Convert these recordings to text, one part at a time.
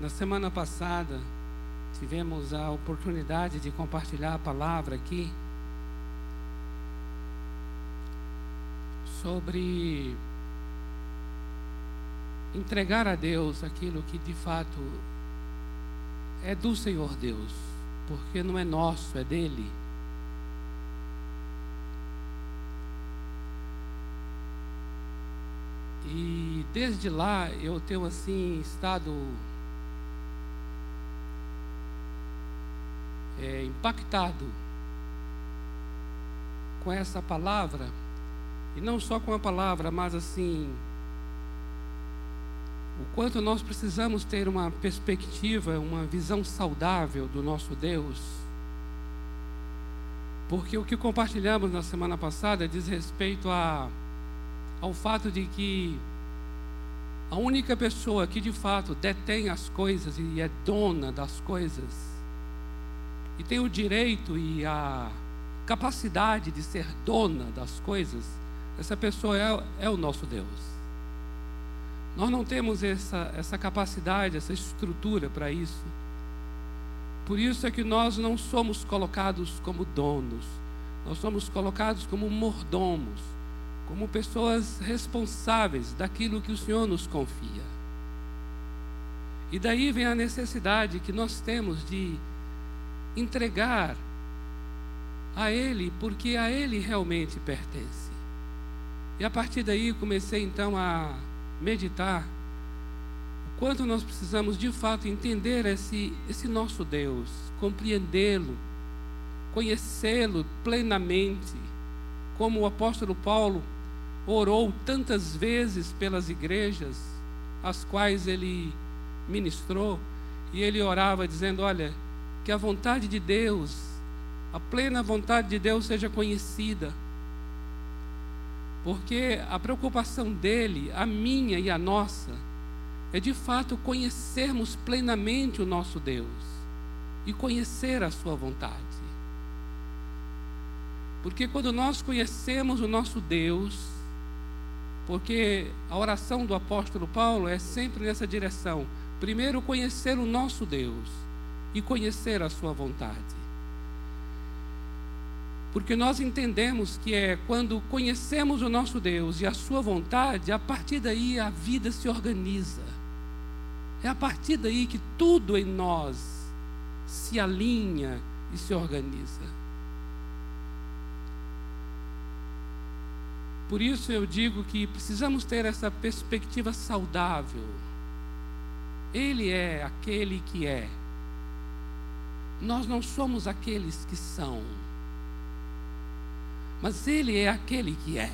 Na semana passada, tivemos a oportunidade de compartilhar a palavra aqui sobre entregar a Deus aquilo que de fato é do Senhor Deus, porque não é nosso, é dele. E desde lá eu tenho assim estado é, impactado com essa palavra, e não só com a palavra, mas assim, o quanto nós precisamos ter uma perspectiva, uma visão saudável do nosso Deus. Porque o que compartilhamos na semana passada diz respeito a, ao fato de que a única pessoa que de fato detém as coisas e é dona das coisas e tem o direito e a capacidade de ser dona das coisas, essa pessoa é, é o nosso Deus. Nós não temos essa, essa capacidade, essa estrutura para isso. Por isso é que nós não somos colocados como donos, nós somos colocados como mordomos, como pessoas responsáveis daquilo que o Senhor nos confia. E daí vem a necessidade que nós temos de entregar a Ele, porque a Ele realmente pertence. E a partir daí comecei então a meditar o quanto nós precisamos de fato entender esse, esse nosso Deus, compreendê-lo, conhecê-lo plenamente, como o apóstolo Paulo orou tantas vezes pelas igrejas às quais ele ministrou, e ele orava dizendo: Olha, que a vontade de Deus, a plena vontade de Deus seja conhecida. Porque a preocupação dele, a minha e a nossa, é de fato conhecermos plenamente o nosso Deus e conhecer a sua vontade. Porque quando nós conhecemos o nosso Deus, porque a oração do apóstolo Paulo é sempre nessa direção: primeiro conhecer o nosso Deus e conhecer a Sua vontade. Porque nós entendemos que é quando conhecemos o nosso Deus e a Sua vontade, a partir daí a vida se organiza. É a partir daí que tudo em nós se alinha e se organiza. Por isso eu digo que precisamos ter essa perspectiva saudável. Ele é aquele que é. Nós não somos aqueles que são, mas Ele é aquele que é.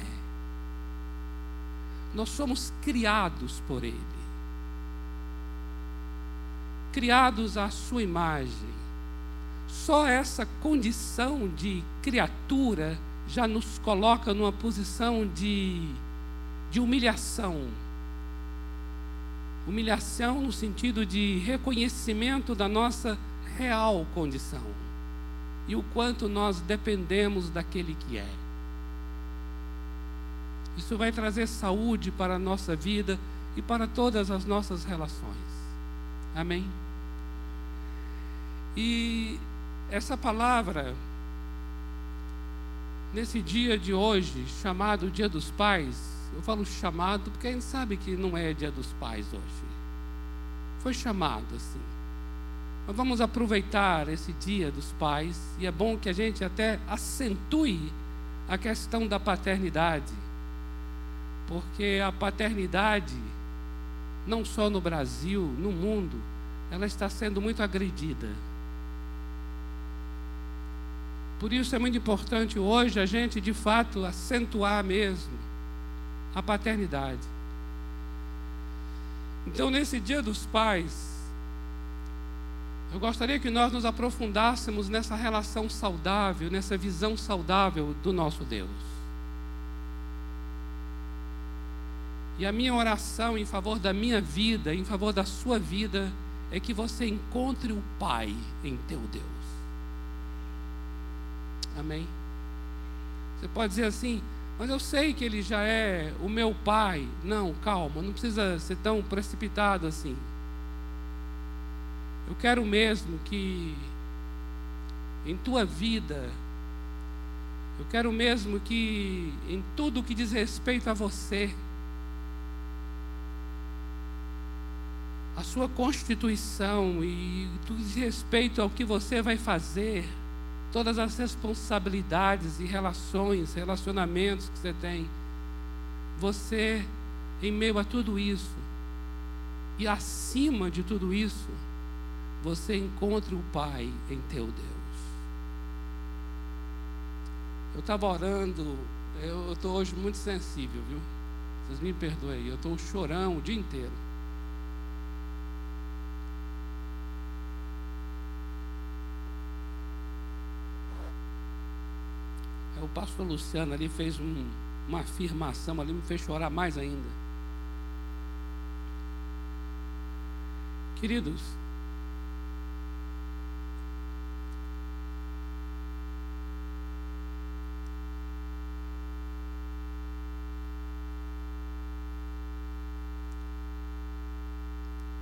Nós somos criados por Ele, criados à Sua imagem. Só essa condição de criatura já nos coloca numa posição de, de humilhação. Humilhação no sentido de reconhecimento da nossa real condição e o quanto nós dependemos daquele que é. Isso vai trazer saúde para a nossa vida e para todas as nossas relações. Amém? E essa palavra, nesse dia de hoje, chamado Dia dos Pais, eu falo chamado porque a gente sabe que não é Dia dos Pais hoje. Foi chamado assim. Nós vamos aproveitar esse dia dos pais e é bom que a gente até acentue a questão da paternidade, porque a paternidade, não só no Brasil, no mundo, ela está sendo muito agredida. Por isso é muito importante hoje a gente de fato acentuar mesmo a paternidade. Então, nesse dia dos pais, eu gostaria que nós nos aprofundássemos nessa relação saudável, nessa visão saudável do nosso Deus. E a minha oração em favor da minha vida, em favor da sua vida, é que você encontre o Pai em teu Deus. Amém? Você pode dizer assim, mas eu sei que Ele já é o meu Pai. Não, calma, não precisa ser tão precipitado assim. Eu quero mesmo que em tua vida, eu quero mesmo que em tudo que diz respeito a você, a sua constituição e tudo diz respeito ao que você vai fazer, todas as responsabilidades e relações, relacionamentos que você tem, você, em meio a tudo isso, e acima de tudo isso, você encontre o Pai em teu Deus. Eu estava orando, eu estou hoje muito sensível, viu? Vocês me perdoem, eu estou chorando o dia inteiro. O pastor Luciano ali fez um, uma afirmação ali, me fez chorar mais ainda. Queridos,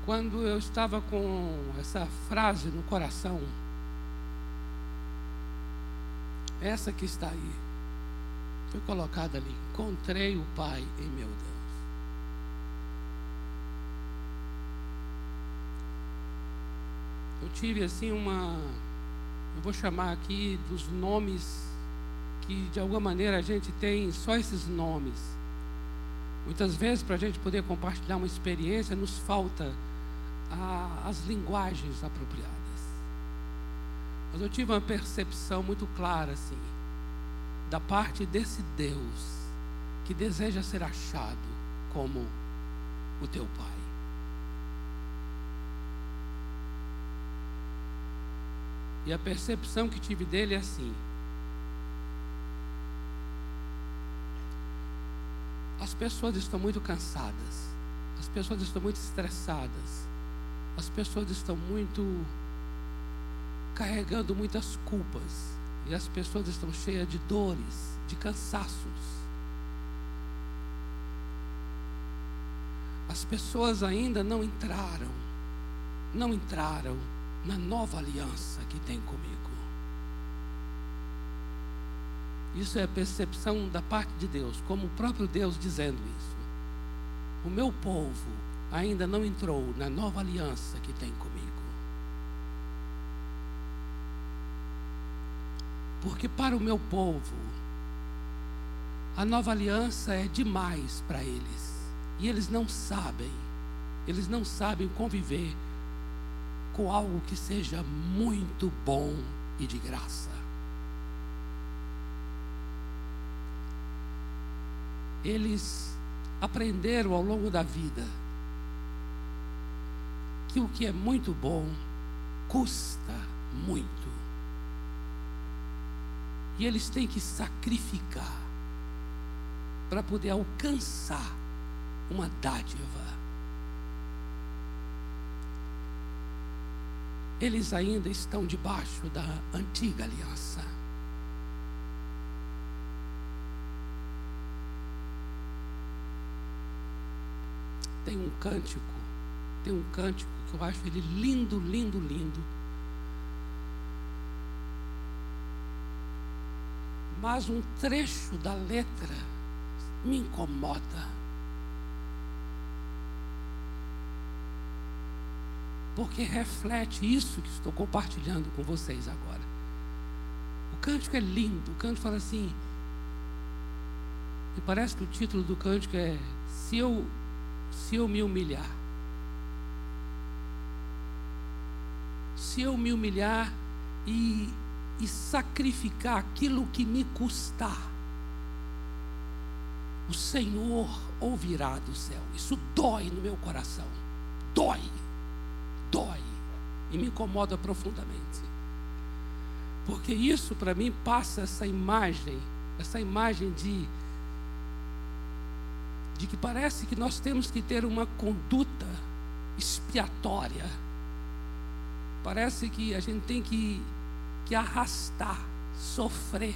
quando eu estava com essa frase no coração, essa que está aí, foi colocada ali: Encontrei o Pai em meu Deus. Eu tive assim uma. Eu vou chamar aqui dos nomes que de alguma maneira a gente tem só esses nomes. Muitas vezes, para a gente poder compartilhar uma experiência, nos falta a, as linguagens apropriadas. Mas eu tive uma percepção muito clara, assim, da parte desse Deus que deseja ser achado como o teu Pai. E a percepção que tive dele é assim: as pessoas estão muito cansadas, as pessoas estão muito estressadas, as pessoas estão muito carregando muitas culpas e as pessoas estão cheias de dores, de cansaços. As pessoas ainda não entraram, não entraram na nova aliança que tem comigo. Isso é a percepção da parte de Deus, como o próprio Deus dizendo isso. O meu povo ainda não entrou na nova aliança que tem comigo. Porque para o meu povo, a nova aliança é demais para eles. E eles não sabem, eles não sabem conviver com algo que seja muito bom e de graça. Eles aprenderam ao longo da vida que o que é muito bom custa muito. E eles têm que sacrificar para poder alcançar uma dádiva. Eles ainda estão debaixo da antiga aliança. Tem um cântico, tem um cântico que eu acho ele lindo, lindo, lindo. Mas um trecho da letra me incomoda. Porque reflete isso que estou compartilhando com vocês agora. O cântico é lindo. O cântico fala assim. E parece que o título do cântico é Se eu, se eu me humilhar. Se eu me humilhar e, e sacrificar aquilo que me custar, o Senhor ouvirá do céu. Isso dói no meu coração. Dói. Dói. E me incomoda profundamente. Porque isso para mim passa essa imagem, essa imagem de de que parece que nós temos que ter uma conduta expiatória Parece que a gente tem que, que arrastar, sofrer,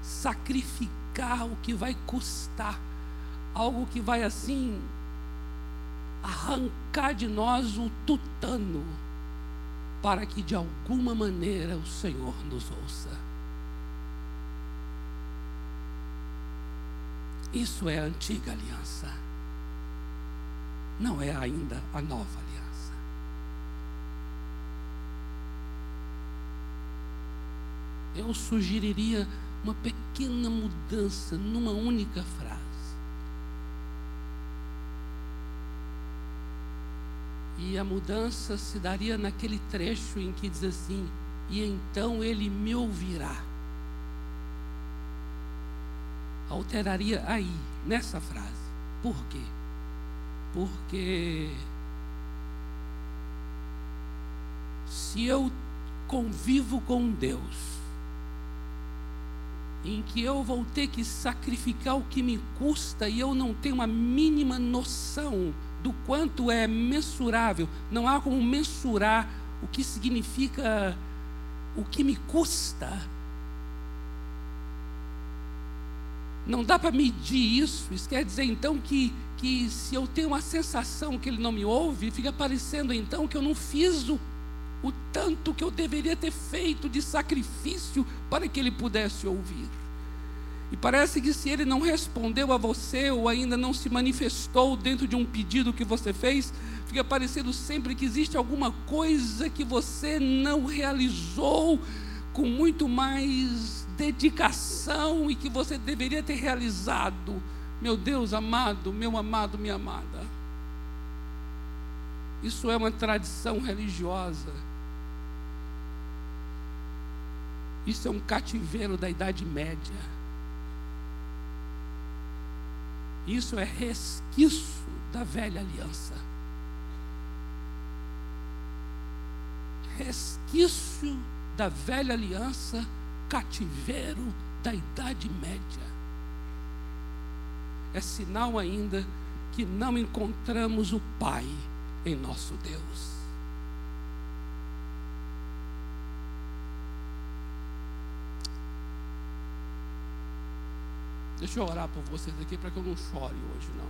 sacrificar o que vai custar, algo que vai assim arrancar de nós o tutano, para que de alguma maneira o Senhor nos ouça. Isso é a antiga aliança. Não é ainda a nova aliança. Eu sugeriria uma pequena mudança numa única frase. E a mudança se daria naquele trecho em que diz assim: E então ele me ouvirá. Alteraria aí, nessa frase. Por quê? Porque se eu convivo com Deus, em que eu vou ter que sacrificar o que me custa e eu não tenho uma mínima noção do quanto é mensurável, não há como mensurar o que significa o que me custa. Não dá para medir isso. Isso quer dizer então que, que se eu tenho uma sensação que ele não me ouve, fica parecendo então que eu não fiz o o tanto que eu deveria ter feito de sacrifício para que ele pudesse ouvir. E parece que se ele não respondeu a você ou ainda não se manifestou dentro de um pedido que você fez, fica parecendo sempre que existe alguma coisa que você não realizou com muito mais dedicação e que você deveria ter realizado. Meu Deus amado, meu amado, minha amada. Isso é uma tradição religiosa Isso é um cativeiro da Idade Média. Isso é resquício da velha aliança. Resquício da velha aliança, cativeiro da Idade Média. É sinal ainda que não encontramos o Pai em nosso Deus. Deixa eu orar por vocês aqui para que eu não chore hoje, não.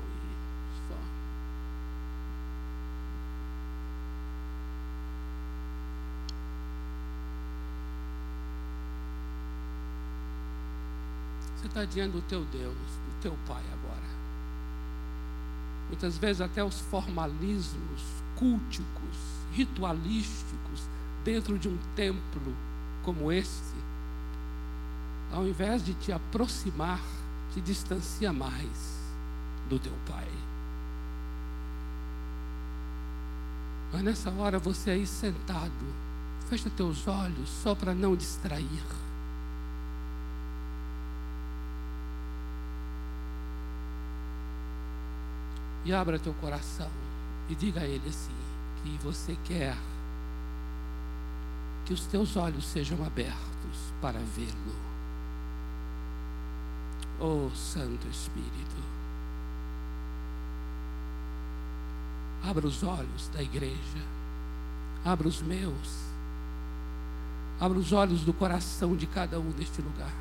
Você está diante do teu Deus, do teu Pai agora. Muitas vezes até os formalismos culticos, ritualísticos, dentro de um templo como este, ao invés de te aproximar te distancia mais do teu Pai. Mas nessa hora você aí sentado, fecha teus olhos só para não distrair. E abra teu coração e diga a Ele assim: que você quer que os teus olhos sejam abertos para vê-lo. Oh Santo Espírito, abra os olhos da igreja, abra os meus, abra os olhos do coração de cada um neste lugar,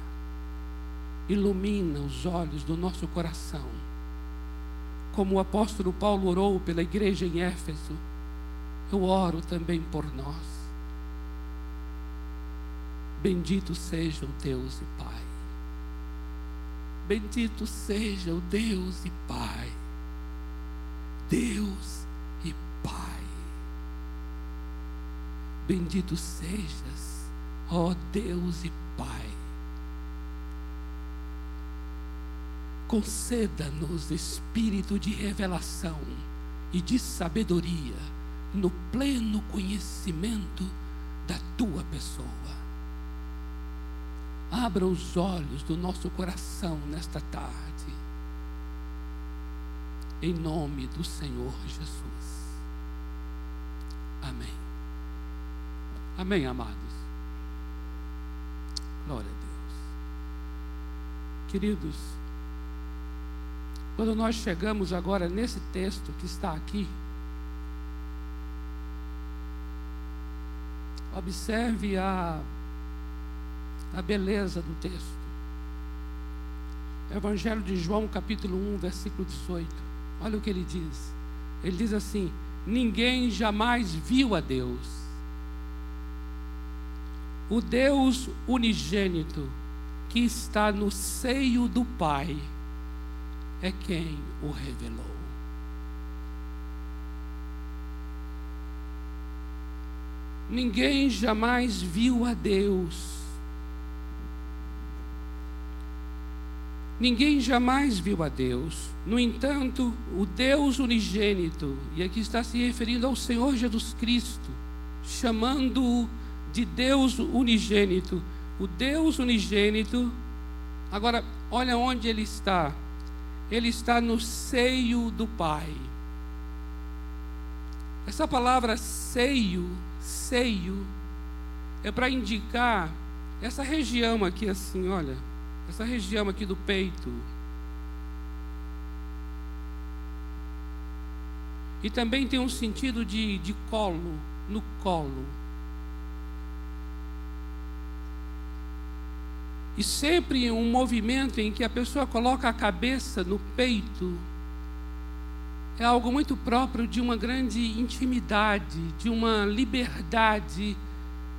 ilumina os olhos do nosso coração, como o apóstolo Paulo orou pela igreja em Éfeso, eu oro também por nós. Bendito seja o Deus e Pai Bendito seja o Deus e Pai. Deus e Pai. Bendito sejas, ó Deus e Pai. Conceda-nos espírito de revelação e de sabedoria no pleno conhecimento da tua pessoa Abra os olhos do nosso coração nesta tarde. Em nome do Senhor Jesus. Amém. Amém, amados. Glória a Deus. Queridos, quando nós chegamos agora nesse texto que está aqui, observe a a beleza do texto. Evangelho de João, capítulo 1, versículo 18. Olha o que ele diz. Ele diz assim: Ninguém jamais viu a Deus. O Deus unigênito que está no seio do Pai é quem o revelou. Ninguém jamais viu a Deus. Ninguém jamais viu a Deus. No entanto, o Deus unigênito, e aqui está se referindo ao Senhor Jesus Cristo, chamando-o de Deus unigênito. O Deus unigênito, agora, olha onde ele está. Ele está no seio do Pai. Essa palavra seio seio é para indicar essa região aqui, assim, olha, essa região aqui do peito. E também tem um sentido de, de colo, no colo. E sempre um movimento em que a pessoa coloca a cabeça no peito é algo muito próprio de uma grande intimidade, de uma liberdade,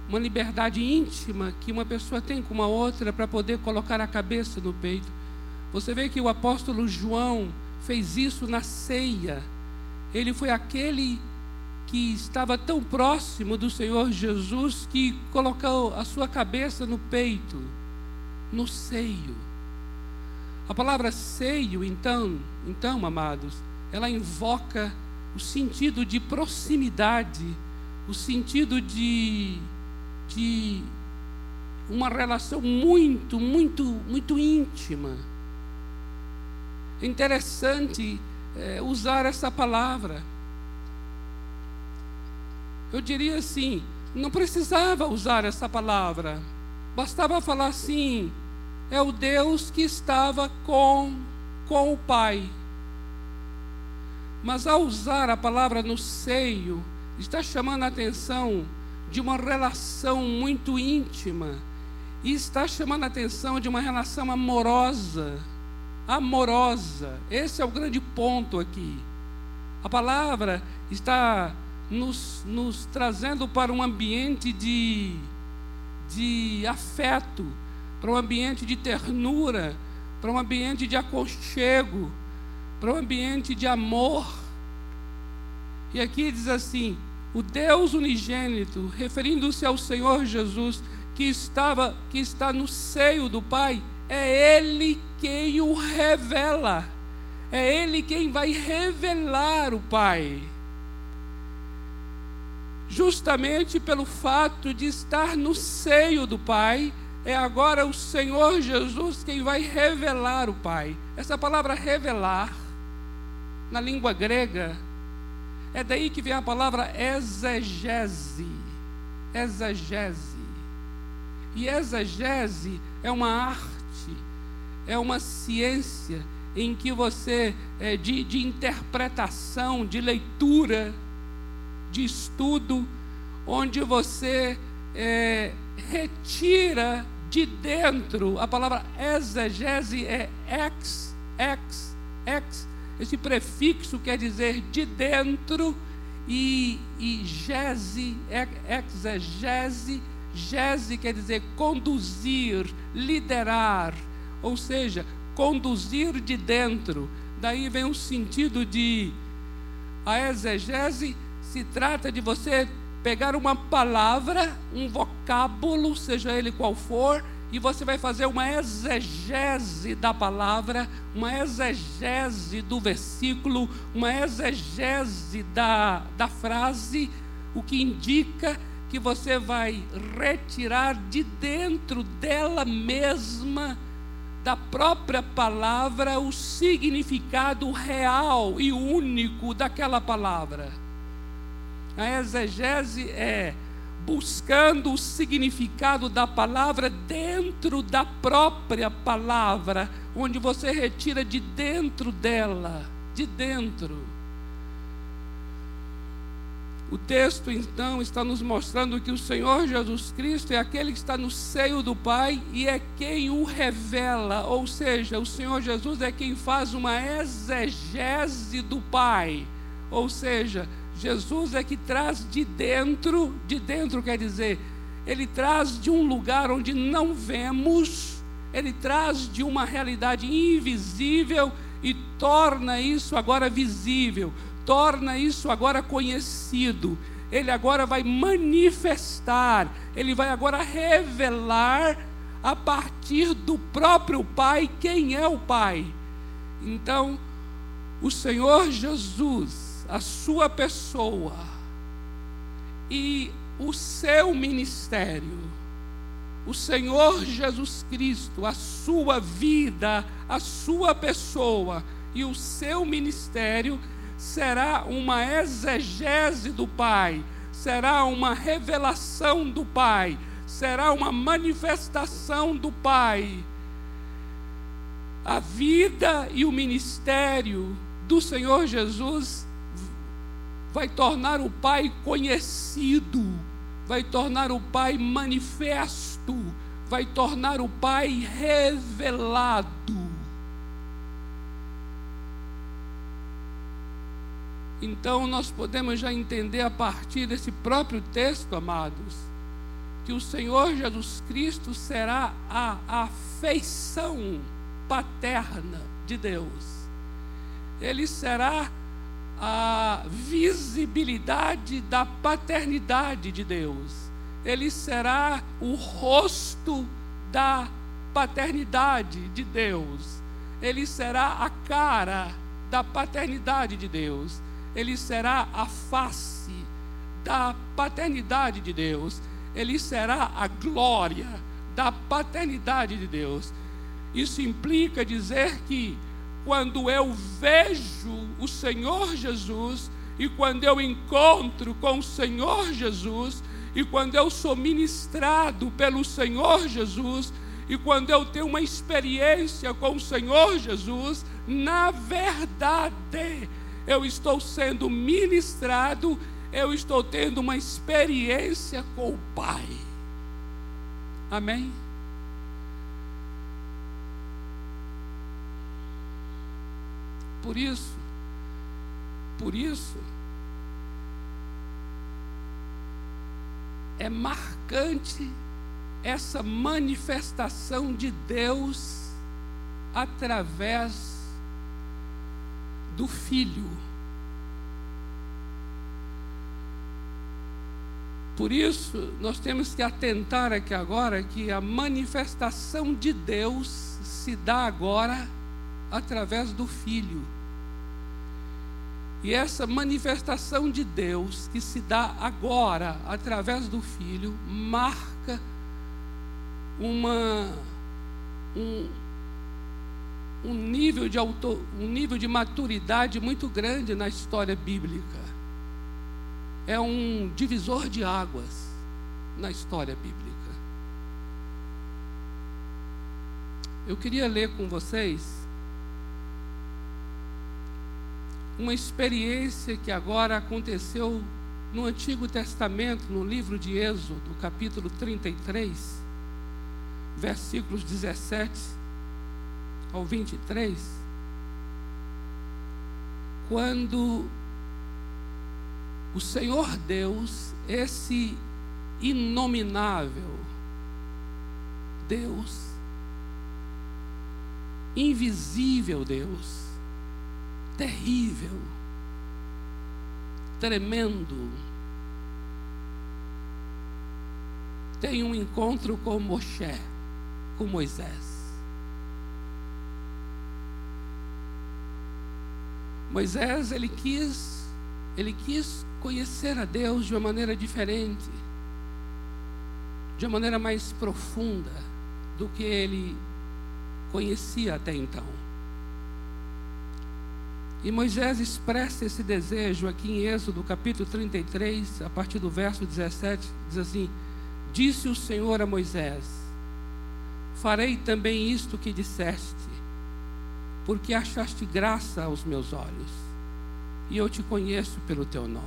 uma liberdade íntima que uma pessoa tem com uma outra para poder colocar a cabeça no peito. Você vê que o apóstolo João fez isso na ceia. Ele foi aquele que estava tão próximo do Senhor Jesus que colocou a sua cabeça no peito, no seio. A palavra seio, então, então, amados, ela invoca o sentido de proximidade, o sentido de, de uma relação muito, muito, muito íntima. É interessante é, usar essa palavra. Eu diria assim: não precisava usar essa palavra, bastava falar assim: é o Deus que estava com, com o Pai. Mas ao usar a palavra no seio, está chamando a atenção de uma relação muito íntima e está chamando a atenção de uma relação amorosa. Amorosa. Esse é o grande ponto aqui. A palavra está nos, nos trazendo para um ambiente de, de afeto, para um ambiente de ternura, para um ambiente de aconchego para um ambiente de amor. E aqui diz assim: o Deus unigênito, referindo-se ao Senhor Jesus, que estava, que está no seio do Pai, é Ele quem o revela. É Ele quem vai revelar o Pai. Justamente pelo fato de estar no seio do Pai, é agora o Senhor Jesus quem vai revelar o Pai. Essa palavra revelar na língua grega. É daí que vem a palavra exegese. Exegese. E exegese é uma arte, é uma ciência em que você, é, de, de interpretação, de leitura, de estudo, onde você é, retira de dentro, a palavra exegese é ex, ex, ex, esse prefixo quer dizer de dentro e, e gese, exegese, gese quer dizer conduzir, liderar, ou seja, conduzir de dentro. Daí vem o sentido de a exegese se trata de você pegar uma palavra, um vocábulo, seja ele qual for, e você vai fazer uma exegese da palavra, uma exegese do versículo, uma exegese da, da frase, o que indica que você vai retirar de dentro dela mesma, da própria palavra, o significado real e único daquela palavra. A exegese é buscando o significado da palavra dentro da própria palavra, onde você retira de dentro dela, de dentro. O texto então está nos mostrando que o Senhor Jesus Cristo é aquele que está no seio do Pai e é quem o revela, ou seja, o Senhor Jesus é quem faz uma exegese do Pai, ou seja, Jesus é que traz de dentro, de dentro quer dizer, ele traz de um lugar onde não vemos, ele traz de uma realidade invisível e torna isso agora visível, torna isso agora conhecido. Ele agora vai manifestar, ele vai agora revelar a partir do próprio Pai quem é o Pai. Então, o Senhor Jesus, a sua pessoa e o seu ministério, o Senhor Jesus Cristo, a sua vida, a sua pessoa e o seu ministério será uma exegese do Pai, será uma revelação do Pai, será uma manifestação do Pai. A vida e o ministério do Senhor Jesus vai tornar o Pai conhecido, vai tornar o Pai manifesto, vai tornar o Pai revelado. Então nós podemos já entender a partir desse próprio texto, amados, que o Senhor Jesus Cristo será a afeição paterna de Deus. Ele será a visibilidade da paternidade de Deus. Ele será o rosto da paternidade de Deus. Ele será a cara da paternidade de Deus. Ele será a face da paternidade de Deus. Ele será a glória da paternidade de Deus. Isso implica dizer que quando eu vejo o Senhor Jesus e quando eu encontro com o Senhor Jesus e quando eu sou ministrado pelo Senhor Jesus e quando eu tenho uma experiência com o Senhor Jesus, na verdade, eu estou sendo ministrado, eu estou tendo uma experiência com o Pai. Amém? Por isso, por isso, é marcante essa manifestação de Deus através do Filho. Por isso, nós temos que atentar aqui agora que a manifestação de Deus se dá agora através do Filho. E essa manifestação de Deus que se dá agora através do Filho marca uma um, um nível de um nível de maturidade muito grande na história bíblica. É um divisor de águas na história bíblica. Eu queria ler com vocês uma experiência que agora aconteceu no Antigo Testamento, no livro de Êxodo, capítulo 33, versículos 17 ao 23, quando o Senhor Deus, esse inominável Deus, invisível Deus, terrível, tremendo. Tem um encontro com Moshe, com Moisés. Moisés, ele quis, ele quis conhecer a Deus de uma maneira diferente, de uma maneira mais profunda do que ele conhecia até então. E Moisés expressa esse desejo aqui em Êxodo capítulo 33, a partir do verso 17, diz assim: Disse o Senhor a Moisés: Farei também isto que disseste, porque achaste graça aos meus olhos, e eu te conheço pelo teu nome.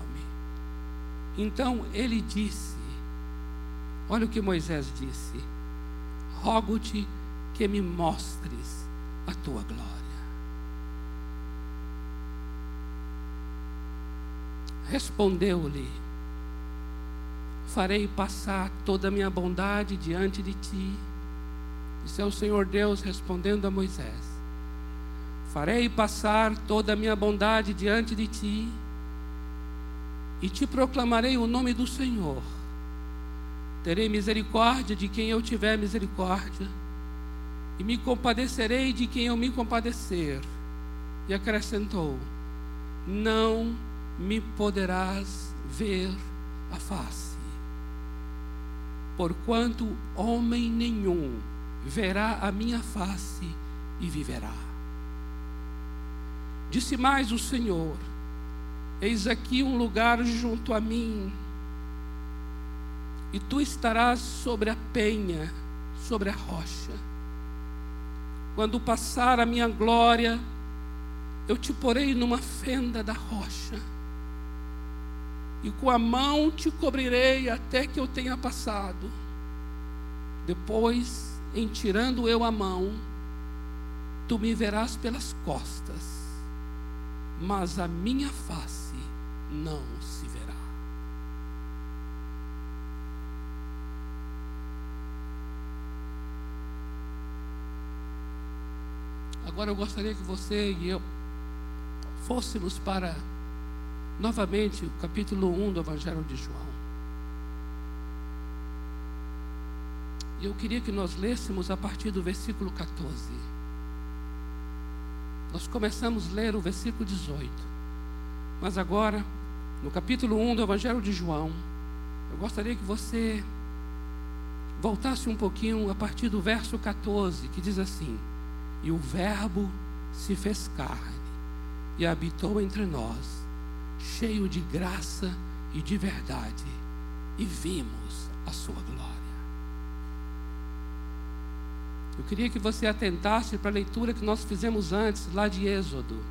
Então ele disse: Olha o que Moisés disse: Rogo-te que me mostres a tua glória. Respondeu-lhe: farei passar toda a minha bondade diante de ti. Isso é o Senhor Deus respondendo a Moisés. Farei passar toda a minha bondade diante de ti e te proclamarei o nome do Senhor. Terei misericórdia de quem eu tiver misericórdia, e me compadecerei de quem eu me compadecer. E acrescentou: Não me poderás ver a face, porquanto homem nenhum verá a minha face e viverá. Disse mais o Senhor: Eis aqui um lugar junto a mim, e tu estarás sobre a penha, sobre a rocha. Quando passar a minha glória, eu te porei numa fenda da rocha, e com a mão te cobrirei até que eu tenha passado. Depois, em tirando eu a mão, tu me verás pelas costas, mas a minha face não se verá. Agora eu gostaria que você e eu fôssemos para novamente o capítulo 1 do Evangelho de João. E eu queria que nós lêssemos a partir do versículo 14. Nós começamos a ler o versículo 18. Mas agora no capítulo 1 do Evangelho de João, eu gostaria que você voltasse um pouquinho a partir do verso 14, que diz assim: E o Verbo se fez carne e habitou entre nós, cheio de graça e de verdade, e vimos a sua glória. Eu queria que você atentasse para a leitura que nós fizemos antes, lá de Êxodo,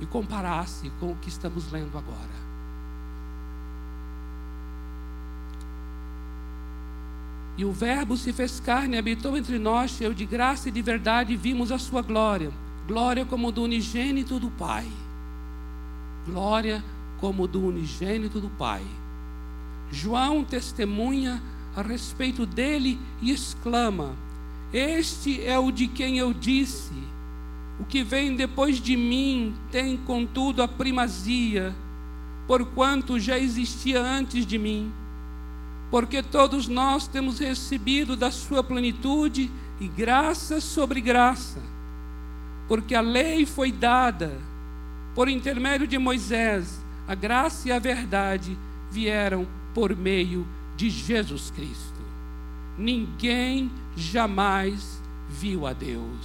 e comparasse com o que estamos lendo agora. E o Verbo se fez carne e habitou entre nós, cheio de graça e de verdade, e vimos a sua glória. Glória como do unigênito do Pai. Glória como do unigênito do Pai. João testemunha a respeito dele e exclama: Este é o de quem eu disse. O que vem depois de mim tem, contudo, a primazia, porquanto já existia antes de mim porque todos nós temos recebido da sua plenitude e graça sobre graça. Porque a lei foi dada por intermédio de Moisés, a graça e a verdade vieram por meio de Jesus Cristo. Ninguém jamais viu a Deus.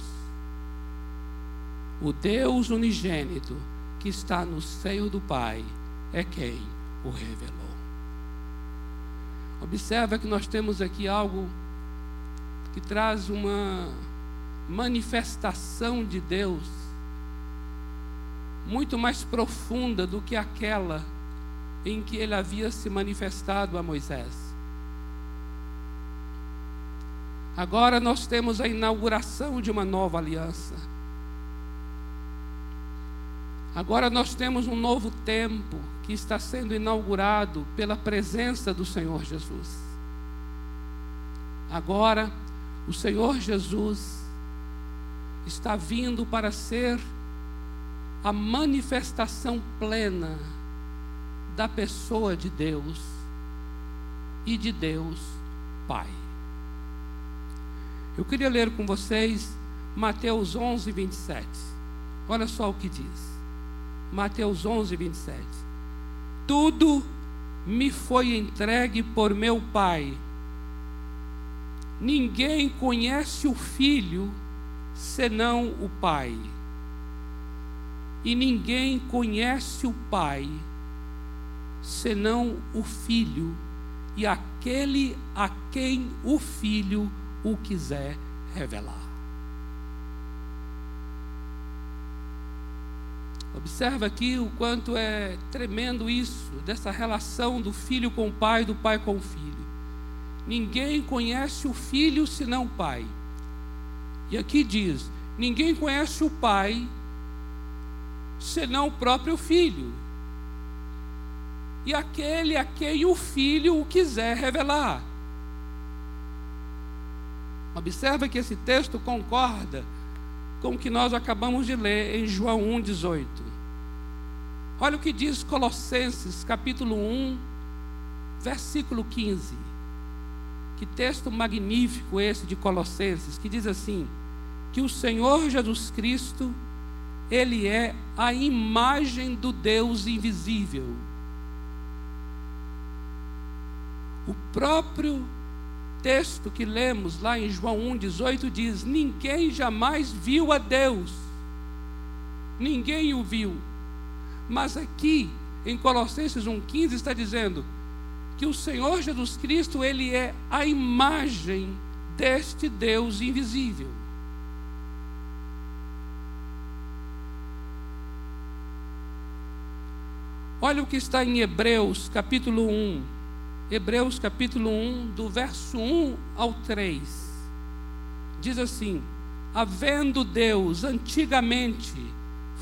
O Deus unigênito que está no seio do Pai é quem o revelou. Observa que nós temos aqui algo que traz uma manifestação de Deus muito mais profunda do que aquela em que ele havia se manifestado a Moisés. Agora nós temos a inauguração de uma nova aliança. Agora nós temos um novo tempo que está sendo inaugurado pela presença do Senhor Jesus. Agora, o Senhor Jesus está vindo para ser a manifestação plena da pessoa de Deus e de Deus Pai. Eu queria ler com vocês Mateus 11, 27. Olha só o que diz. Mateus 11, 27. Tudo me foi entregue por meu Pai. Ninguém conhece o Filho senão o Pai. E ninguém conhece o Pai senão o Filho e aquele a quem o Filho o quiser revelar. Observa aqui o quanto é tremendo isso, dessa relação do filho com o pai, do pai com o filho. Ninguém conhece o filho senão o pai. E aqui diz: ninguém conhece o pai senão o próprio filho. e aquele a quem o filho o quiser revelar. Observa que esse texto concorda com o que nós acabamos de ler em João 1,18. Olha o que diz Colossenses, capítulo 1, versículo 15. Que texto magnífico esse de Colossenses, que diz assim: que o Senhor Jesus Cristo, ele é a imagem do Deus invisível. O próprio texto que lemos lá em João 1,18 diz: Ninguém jamais viu a Deus, ninguém o viu. Mas aqui, em Colossenses 1,15, está dizendo que o Senhor Jesus Cristo, ele é a imagem deste Deus invisível. Olha o que está em Hebreus, capítulo 1. Hebreus, capítulo 1, do verso 1 ao 3. Diz assim: Havendo Deus antigamente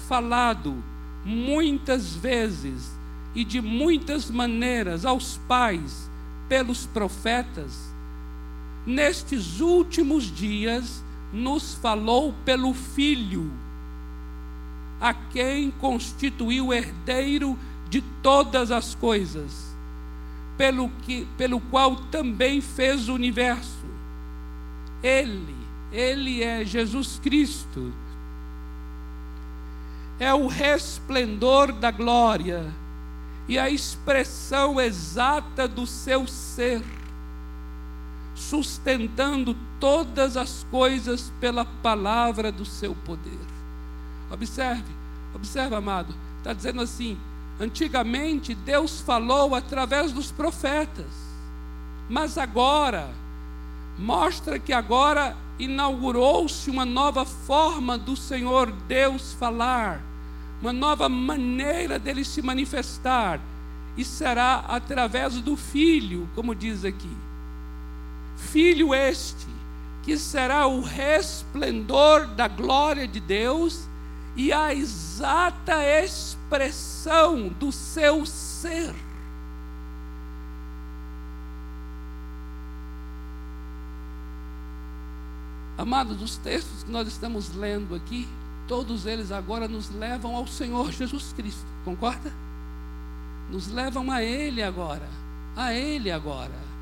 falado muitas vezes e de muitas maneiras aos pais pelos profetas, nestes últimos dias nos falou pelo Filho, a quem constituiu herdeiro de todas as coisas, pelo, que, pelo qual também fez o universo. Ele, Ele é Jesus Cristo, é o resplendor da glória e a expressão exata do seu ser, sustentando todas as coisas pela palavra do seu poder. Observe, observe, amado, está dizendo assim: Antigamente Deus falou através dos profetas, mas agora mostra que agora inaugurou-se uma nova forma do Senhor Deus falar, uma nova maneira dele se manifestar, e será através do Filho, como diz aqui. Filho este, que será o resplendor da glória de Deus e a exata expressão expressão do seu ser. Amados, os textos que nós estamos lendo aqui, todos eles agora nos levam ao Senhor Jesus Cristo, concorda? Nos levam a Ele agora, a Ele agora.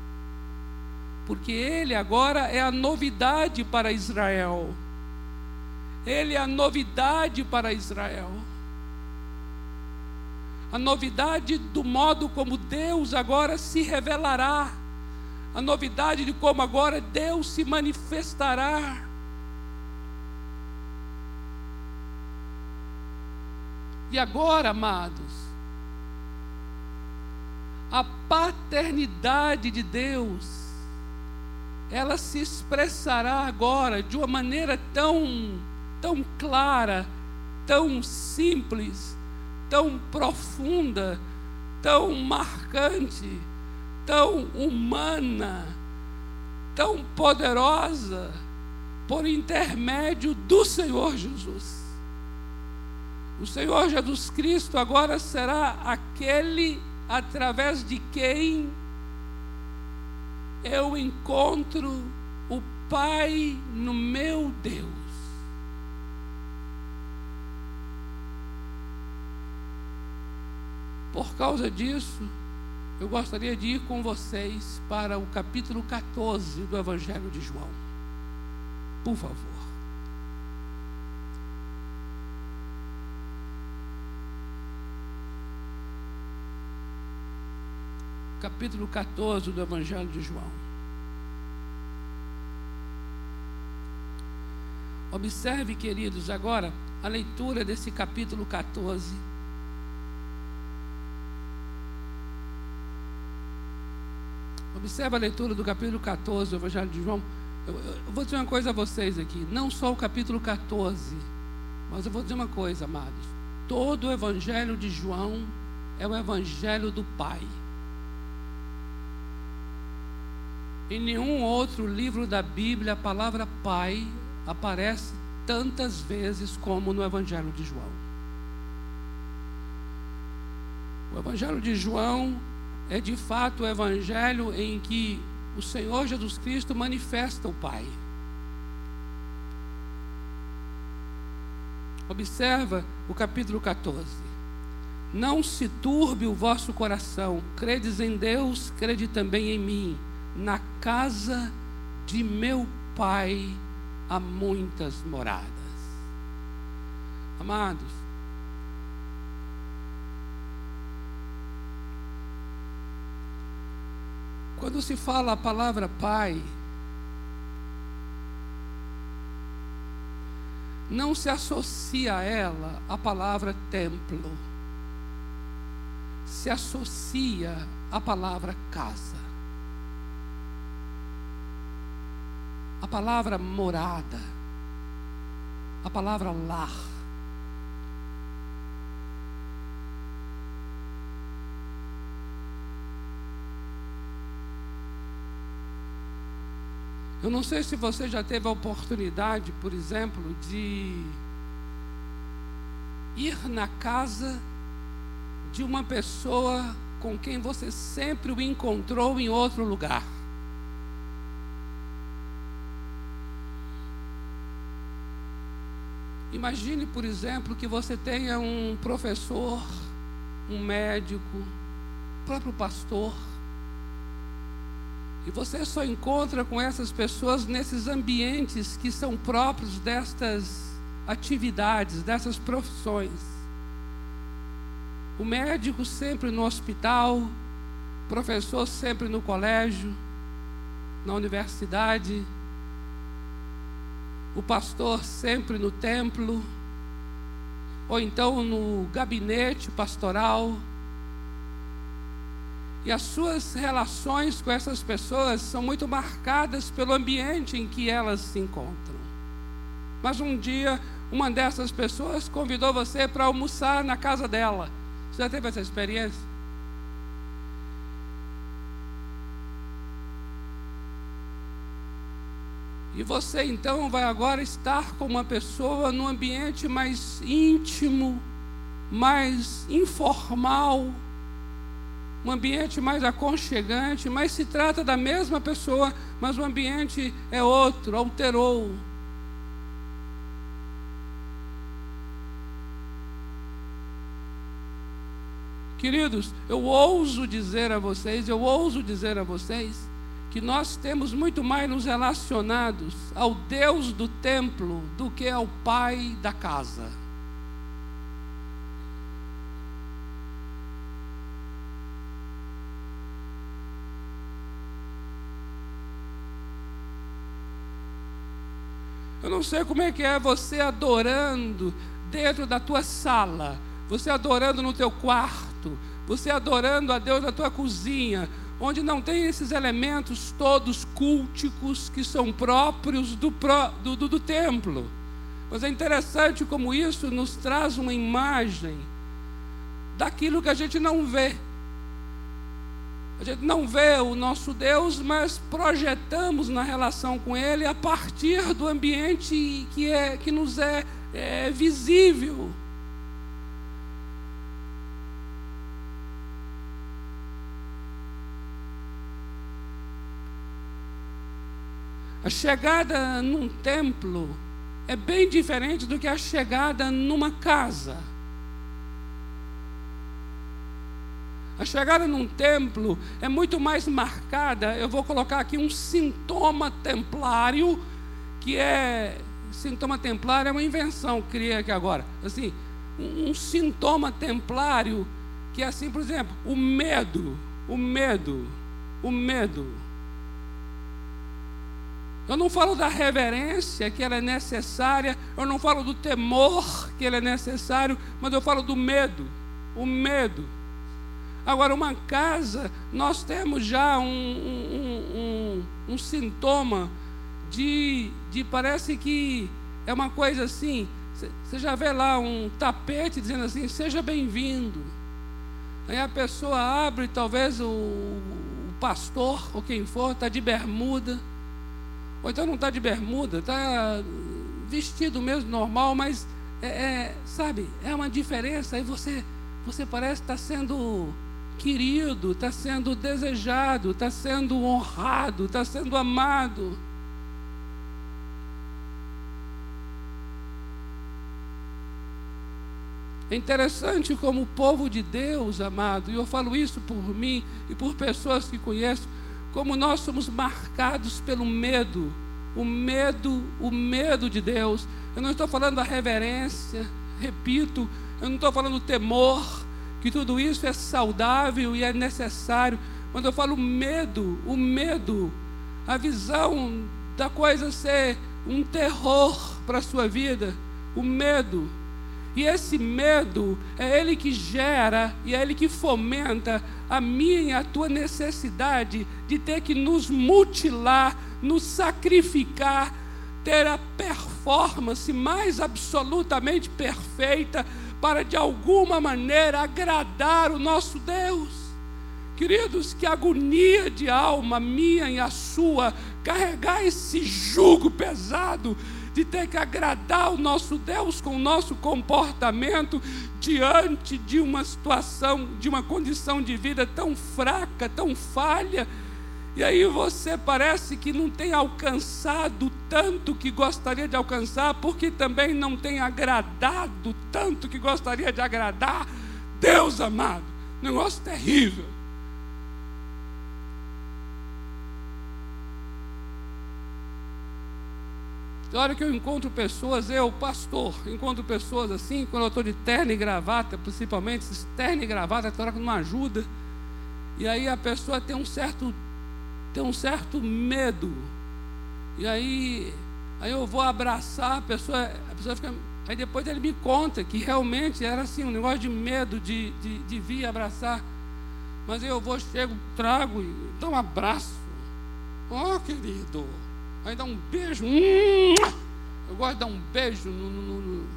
Porque Ele agora é a novidade para Israel. Ele é a novidade para Israel a novidade do modo como Deus agora se revelará, a novidade de como agora Deus se manifestará. E agora, amados, a paternidade de Deus, ela se expressará agora de uma maneira tão, tão clara, tão simples, tão profunda, tão marcante, tão humana, tão poderosa, por intermédio do Senhor Jesus. O Senhor Jesus Cristo agora será aquele através de quem eu encontro o Pai no meu Deus. Por causa disso, eu gostaria de ir com vocês para o capítulo 14 do Evangelho de João. Por favor. Capítulo 14 do Evangelho de João. Observe, queridos, agora a leitura desse capítulo 14 Observa a leitura do capítulo 14 do Evangelho de João. Eu, eu, eu, vou dizer uma coisa a vocês aqui. Não só o capítulo 14, mas eu vou dizer uma coisa, amados. Todo o Evangelho de João é o Evangelho do Pai. Em nenhum outro livro da Bíblia a palavra Pai aparece tantas vezes como no Evangelho de João. O Evangelho de João é de fato o evangelho em que o Senhor Jesus Cristo manifesta o Pai. Observa o capítulo 14. Não se turbe o vosso coração, credes em Deus, crede também em mim. Na casa de meu Pai há muitas moradas. Amados, quando se fala a palavra Pai, não se associa a ela a palavra templo, se associa a palavra casa, a palavra morada, a palavra lar. Eu não sei se você já teve a oportunidade, por exemplo, de ir na casa de uma pessoa com quem você sempre o encontrou em outro lugar. Imagine, por exemplo, que você tenha um professor, um médico, próprio pastor, e você só encontra com essas pessoas nesses ambientes que são próprios destas atividades, dessas profissões. O médico sempre no hospital, professor sempre no colégio, na universidade, o pastor sempre no templo, ou então no gabinete pastoral e as suas relações com essas pessoas são muito marcadas pelo ambiente em que elas se encontram. Mas um dia, uma dessas pessoas convidou você para almoçar na casa dela. Você já teve essa experiência? E você então vai agora estar com uma pessoa num ambiente mais íntimo, mais informal, um ambiente mais aconchegante, mas se trata da mesma pessoa, mas o ambiente é outro, alterou. Queridos, eu ouso dizer a vocês, eu ouso dizer a vocês, que nós temos muito mais nos relacionados ao Deus do templo do que ao Pai da casa. Não sei como é que é você adorando dentro da tua sala, você adorando no teu quarto, você adorando a Deus na tua cozinha, onde não tem esses elementos todos culticos que são próprios do, do, do, do templo. Mas é interessante como isso nos traz uma imagem daquilo que a gente não vê. A gente não vê o nosso Deus, mas projetamos na relação com Ele a partir do ambiente que, é, que nos é, é visível. A chegada num templo é bem diferente do que a chegada numa casa. A chegada num templo é muito mais marcada. Eu vou colocar aqui um sintoma templário, que é. Sintoma templário é uma invenção, criei aqui agora. Assim, um, um sintoma templário, que é assim, por exemplo, o medo. O medo. O medo. Eu não falo da reverência que ela é necessária, eu não falo do temor que ele é necessário, mas eu falo do medo. O medo. Agora, uma casa, nós temos já um, um, um, um sintoma de, de, parece que é uma coisa assim. Você já vê lá um tapete dizendo assim: seja bem-vindo. Aí a pessoa abre, talvez o, o pastor ou quem for está de bermuda, ou então não está de bermuda, está vestido mesmo normal, mas é, é, sabe, é uma diferença. Aí você você parece estar sendo querido, está sendo desejado, está sendo honrado, está sendo amado. É interessante como o povo de Deus, amado, e eu falo isso por mim e por pessoas que conheço, como nós somos marcados pelo medo, o medo, o medo de Deus. Eu não estou falando da reverência, repito, eu não estou falando do temor, que tudo isso é saudável e é necessário. Quando eu falo medo, o medo, a visão da coisa ser um terror para a sua vida, o medo e esse medo é ele que gera e é ele que fomenta a minha e a tua necessidade de ter que nos mutilar, nos sacrificar, ter a performance mais absolutamente perfeita para de alguma maneira agradar o nosso Deus. Queridos, que agonia de alma minha e a sua carregar esse jugo pesado de ter que agradar o nosso Deus com o nosso comportamento diante de uma situação, de uma condição de vida tão fraca, tão falha. E aí você parece que não tem alcançado tanto que gostaria de alcançar, porque também não tem agradado tanto que gostaria de agradar. Deus amado, negócio terrível. Tem hora que eu encontro pessoas, eu, pastor, encontro pessoas assim, quando eu estou de terno e gravata, principalmente, terno e gravata, tem hora que não ajuda. E aí a pessoa tem um certo, tem um certo medo. E aí, aí eu vou abraçar a pessoa, a pessoa fica. Aí depois ele me conta que realmente era assim, um negócio de medo de, de, de vir abraçar. Mas eu vou, chego, trago e dou um abraço. Oh, querido. Aí dá um beijo. Eu gosto de dar um beijo. No, no, no,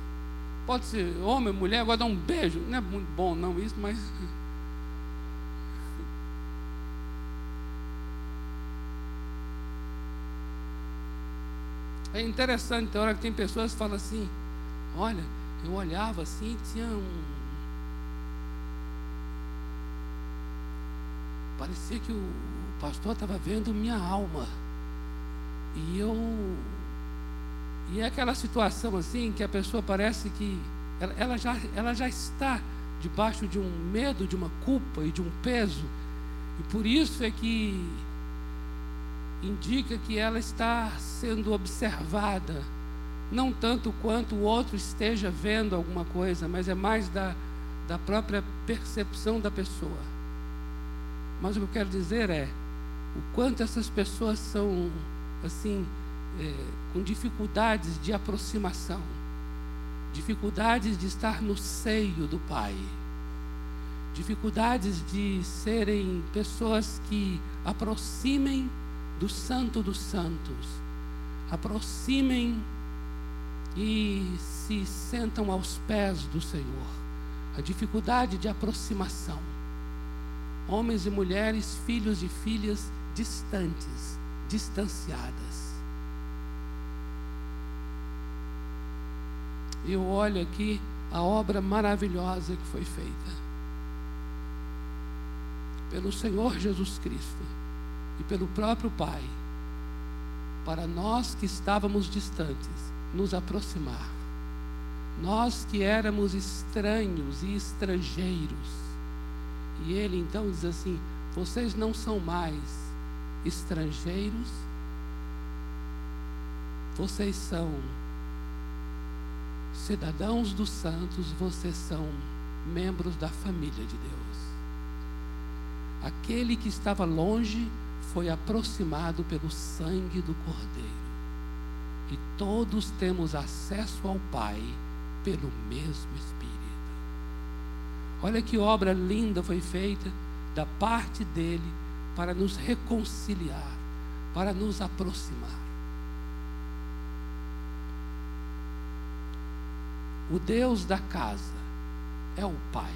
pode ser homem, mulher, gosto de dar um beijo. Não é muito bom não isso, mas. É interessante, tem hora que tem pessoas que falam assim, olha, eu olhava assim, tinha um. Parecia que o pastor estava vendo minha alma. E eu. E é aquela situação assim que a pessoa parece que ela, ela, já, ela já está debaixo de um medo, de uma culpa e de um peso. E por isso é que indica que ela está sendo observada, não tanto quanto o outro esteja vendo alguma coisa, mas é mais da, da própria percepção da pessoa. Mas o que eu quero dizer é o quanto essas pessoas são assim, é, com dificuldades de aproximação, dificuldades de estar no seio do Pai, dificuldades de serem pessoas que aproximem do Santo dos Santos, aproximem e se sentam aos pés do Senhor. A dificuldade de aproximação. Homens e mulheres, filhos e filhas distantes distanciadas. Eu olho aqui a obra maravilhosa que foi feita pelo Senhor Jesus Cristo e pelo próprio Pai, para nós que estávamos distantes, nos aproximar. Nós que éramos estranhos e estrangeiros. E ele então diz assim: vocês não são mais estrangeiros, vocês são cidadãos dos santos, vocês são membros da família de Deus. Aquele que estava longe foi aproximado pelo sangue do Cordeiro. E todos temos acesso ao Pai pelo mesmo Espírito. Olha que obra linda foi feita da parte dele para nos reconciliar, para nos aproximar. O Deus da casa é o Pai.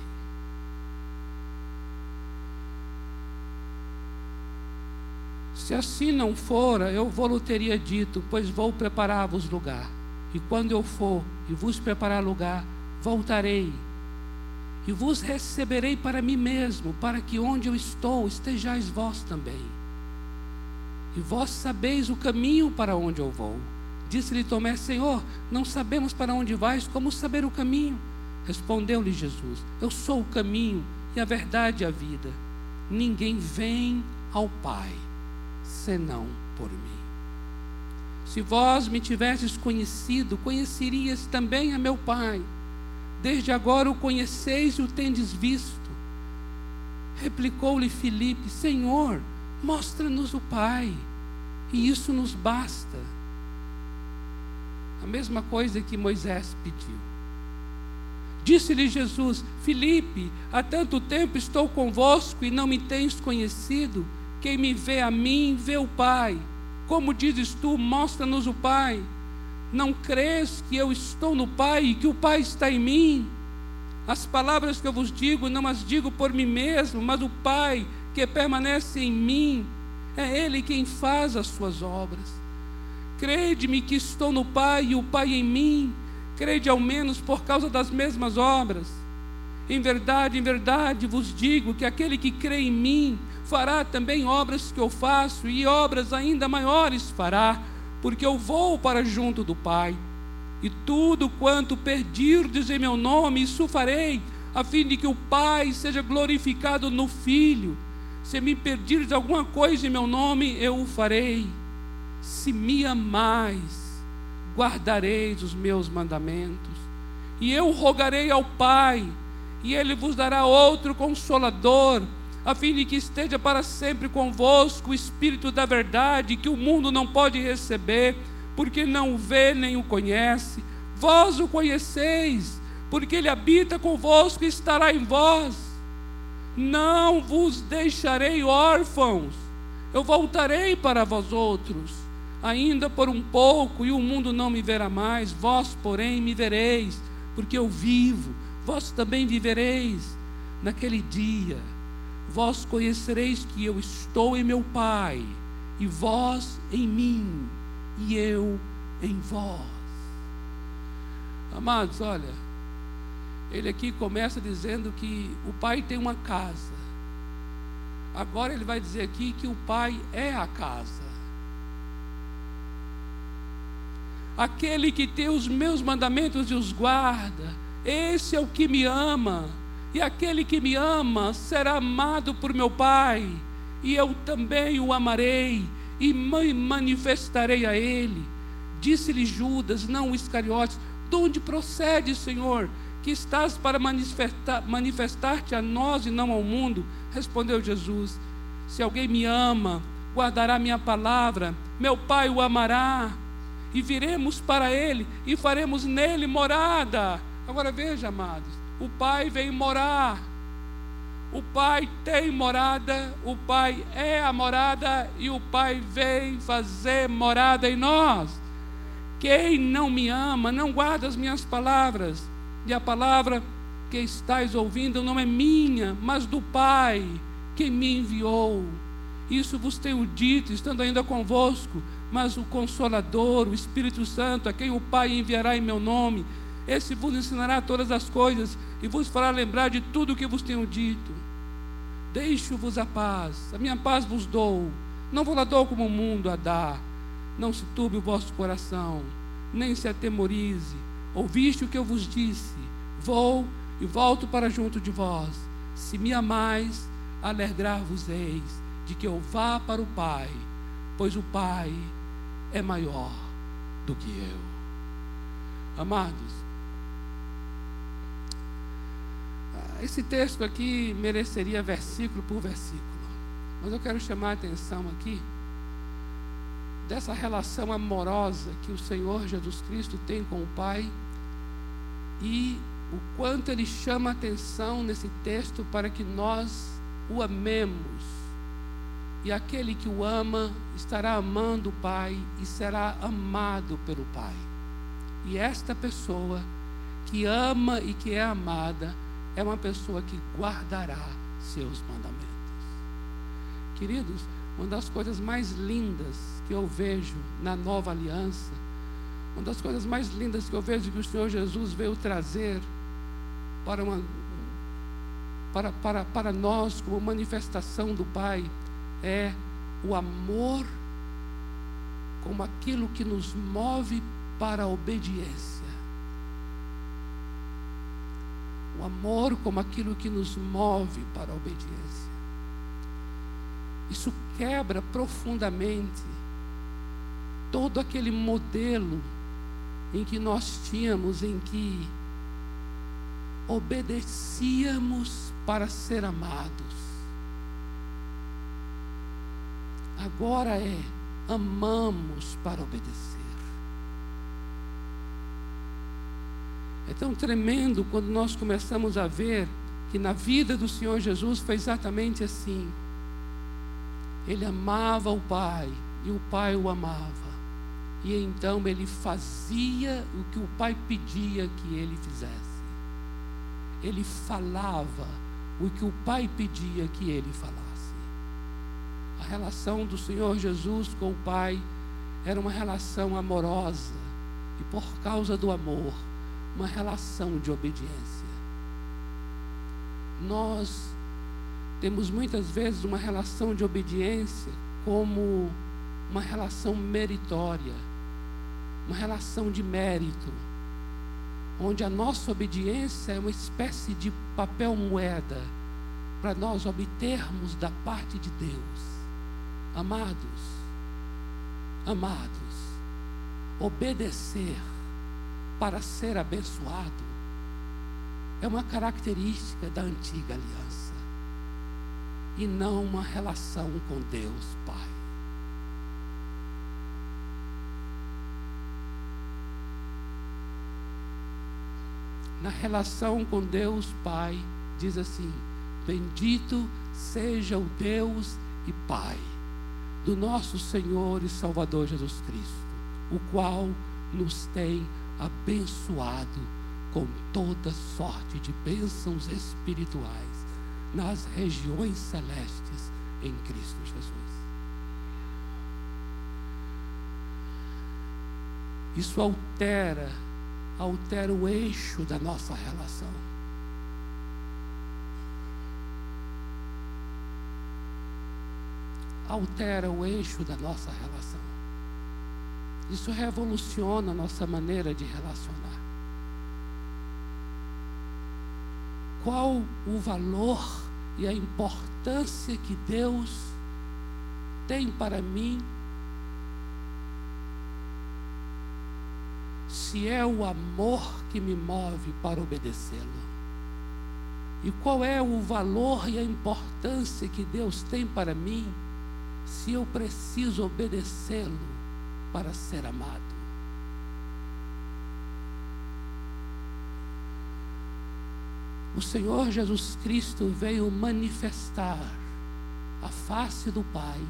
Se assim não fora, eu vou teria dito, pois vou preparar-vos lugar. E quando eu for e vos preparar lugar, voltarei e vos receberei para mim mesmo, para que onde eu estou estejais vós também. E vós sabeis o caminho para onde eu vou. Disse-lhe Tomé: Senhor, não sabemos para onde vais, como saber o caminho? Respondeu-lhe Jesus: Eu sou o caminho e a verdade e a vida. Ninguém vem ao Pai senão por mim. Se vós me tivesses conhecido, conhecerias também a meu Pai. Desde agora o conheceis e o tendes visto. Replicou-lhe Filipe: Senhor, mostra-nos o Pai, e isso nos basta. A mesma coisa que Moisés pediu. Disse-lhe Jesus: Filipe, há tanto tempo estou convosco e não me tens conhecido. Quem me vê a mim, vê o Pai. Como dizes tu, mostra-nos o Pai. Não crês que eu estou no Pai e que o Pai está em mim? As palavras que eu vos digo, não as digo por mim mesmo, mas o Pai que permanece em mim, é Ele quem faz as suas obras. Crede-me que estou no Pai e o Pai em mim. Crede ao menos por causa das mesmas obras. Em verdade, em verdade vos digo que aquele que crê em mim fará também obras que eu faço, e obras ainda maiores fará porque eu vou para junto do Pai. E tudo quanto pedirdes em meu nome, isso farei, a fim de que o Pai seja glorificado no Filho. Se me pedirdes alguma coisa em meu nome, eu o farei. Se me amais, guardareis os meus mandamentos. E eu rogarei ao Pai, e ele vos dará outro consolador a fim de que esteja para sempre convosco o Espírito da verdade, que o mundo não pode receber, porque não o vê nem o conhece. Vós o conheceis, porque ele habita convosco e estará em vós. Não vos deixarei órfãos, eu voltarei para vós outros, ainda por um pouco, e o mundo não me verá mais, vós, porém, me vereis, porque eu vivo, vós também vivereis naquele dia vós conhecereis que eu estou em meu Pai, e vós em mim, e eu em vós. Amados, olha, ele aqui começa dizendo que o Pai tem uma casa. Agora ele vai dizer aqui que o Pai é a casa. Aquele que tem os meus mandamentos e os guarda, esse é o que me ama e aquele que me ama será amado por meu Pai, e eu também o amarei e manifestarei a ele. Disse-lhe Judas, não Iscariotes: De onde procede, Senhor, que estás para manifestar-te a nós e não ao mundo? Respondeu Jesus: Se alguém me ama, guardará minha palavra, meu Pai o amará, e viremos para ele e faremos nele morada. Agora veja, amados o Pai vem morar. O Pai tem morada, o Pai é a morada e o Pai vem fazer morada em nós. Quem não me ama, não guarda as minhas palavras, e a palavra que estáis ouvindo não é minha, mas do Pai que me enviou. Isso vos tenho dito, estando ainda convosco, mas o Consolador, o Espírito Santo, a quem o Pai enviará em meu nome, esse vos ensinará todas as coisas e vos fará lembrar de tudo o que vos tenho dito. Deixo-vos a paz, a minha paz vos dou. Não vou lá dou como o mundo a dá. Não se turbe o vosso coração, nem se atemorize. Ouviste o que eu vos disse. Vou e volto para junto de vós. Se me amais, alegrar-vos-eis de que eu vá para o Pai, pois o Pai é maior do que eu. Amados, esse texto aqui mereceria versículo por versículo, mas eu quero chamar a atenção aqui dessa relação amorosa que o Senhor Jesus Cristo tem com o Pai e o quanto ele chama a atenção nesse texto para que nós o amemos. E aquele que o ama estará amando o Pai e será amado pelo Pai. E esta pessoa que ama e que é amada, é uma pessoa que guardará seus mandamentos. Queridos, uma das coisas mais lindas que eu vejo na nova aliança, uma das coisas mais lindas que eu vejo que o Senhor Jesus veio trazer para uma, para, para, para nós, como manifestação do Pai, é o amor como aquilo que nos move para a obediência. O amor como aquilo que nos move para a obediência. Isso quebra profundamente todo aquele modelo em que nós tínhamos, em que obedecíamos para ser amados. Agora é amamos para obedecer. É tão tremendo quando nós começamos a ver que na vida do Senhor Jesus foi exatamente assim. Ele amava o Pai e o Pai o amava. E então ele fazia o que o Pai pedia que ele fizesse. Ele falava o que o Pai pedia que ele falasse. A relação do Senhor Jesus com o Pai era uma relação amorosa e, por causa do amor, uma relação de obediência. Nós temos muitas vezes uma relação de obediência como uma relação meritória, uma relação de mérito, onde a nossa obediência é uma espécie de papel moeda para nós obtermos da parte de Deus Amados, amados, obedecer para ser abençoado é uma característica da antiga aliança e não uma relação com Deus Pai. Na relação com Deus Pai, diz assim: Bendito seja o Deus e Pai do nosso Senhor e Salvador Jesus Cristo, o qual nos tem abençoado com toda sorte de bênçãos espirituais nas regiões celestes em Cristo Jesus. Isso altera, altera o eixo da nossa relação. altera o eixo da nossa relação. Isso revoluciona a nossa maneira de relacionar. Qual o valor e a importância que Deus tem para mim se é o amor que me move para obedecê-lo? E qual é o valor e a importância que Deus tem para mim se eu preciso obedecê-lo para ser amado. O Senhor Jesus Cristo veio manifestar a face do Pai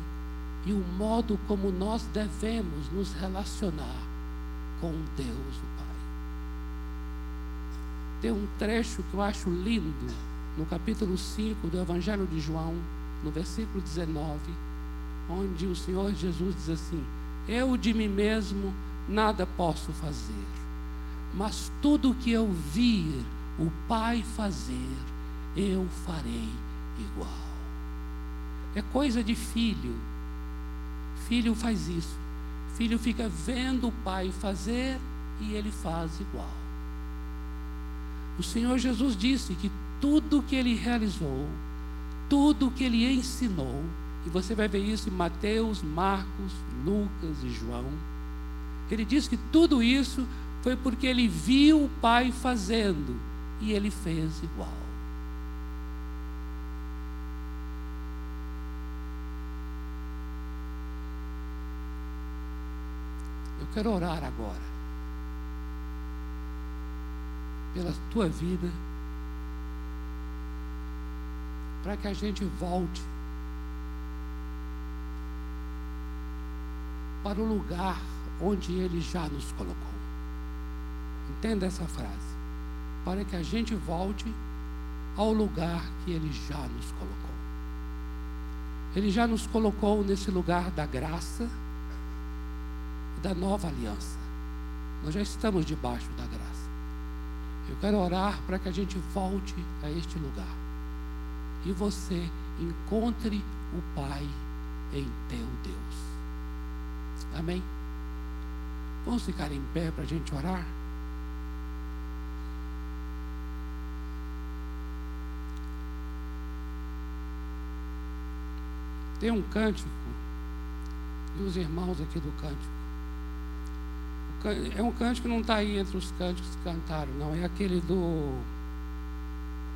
e o modo como nós devemos nos relacionar com Deus, o Pai. Tem um trecho que eu acho lindo no capítulo 5 do Evangelho de João, no versículo 19 onde o Senhor Jesus diz assim: Eu de mim mesmo nada posso fazer, mas tudo que eu vir o Pai fazer, eu farei igual. É coisa de filho. Filho faz isso. Filho fica vendo o pai fazer e ele faz igual. O Senhor Jesus disse que tudo que ele realizou, tudo que ele ensinou, e você vai ver isso em Mateus, Marcos, Lucas e João. Ele diz que tudo isso foi porque ele viu o Pai fazendo e ele fez igual. Eu quero orar agora pela tua vida, para que a gente volte para o lugar onde Ele já nos colocou. Entenda essa frase. Para que a gente volte ao lugar que Ele já nos colocou. Ele já nos colocou nesse lugar da graça e da nova aliança. Nós já estamos debaixo da graça. Eu quero orar para que a gente volte a este lugar. e você encontre o Pai em teu Deus. Amém? Vamos ficar em pé para a gente orar? Tem um cântico, e os irmãos aqui do cântico. É um cântico que não está aí entre os cânticos que cantaram, não. É aquele do.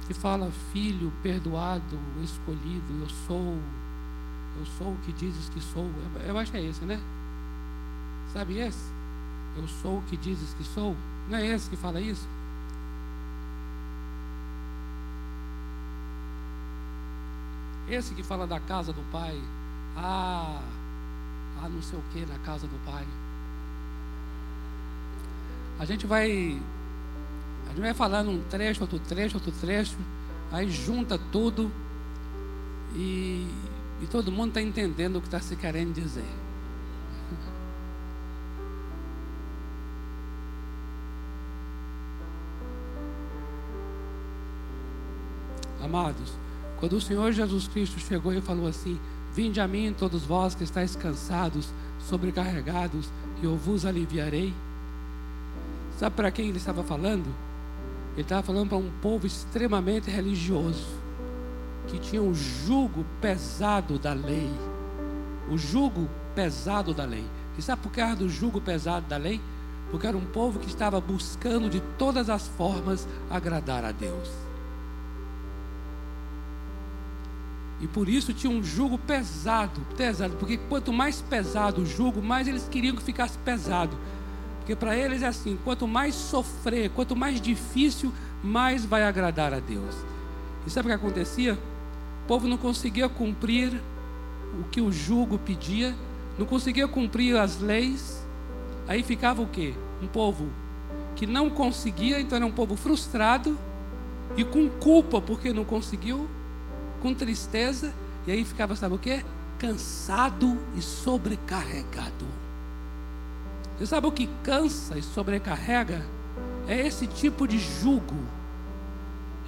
que fala, filho perdoado, escolhido, eu sou. Eu sou o que dizes que sou. Eu acho que é esse, né? Sabe esse? Eu sou o que dizes que sou. Não é esse que fala isso? Esse que fala da casa do pai. Ah, ah, não sei o que na casa do pai. A gente vai. A gente vai falando um trecho, outro trecho, outro trecho. Aí junta tudo. E, e todo mundo está entendendo o que está se querendo dizer. Amados, quando o Senhor Jesus Cristo chegou e falou assim: Vinde a mim, todos vós que estáis cansados, sobrecarregados, e eu vos aliviarei. Sabe para quem ele estava falando? Ele estava falando para um povo extremamente religioso, que tinha um jugo pesado da lei. O jugo pesado da lei. E sabe por causa do jugo pesado da lei? Porque era um povo que estava buscando de todas as formas agradar a Deus. E por isso tinha um jugo pesado, pesado, porque quanto mais pesado o jugo, mais eles queriam que ficasse pesado. Porque para eles é assim: quanto mais sofrer, quanto mais difícil, mais vai agradar a Deus. E sabe o que acontecia? O povo não conseguia cumprir o que o jugo pedia, não conseguia cumprir as leis. Aí ficava o quê? Um povo que não conseguia, então era um povo frustrado e com culpa porque não conseguiu com tristeza, e aí ficava, sabe o que? Cansado e sobrecarregado. Você sabe o que cansa e sobrecarrega? É esse tipo de jugo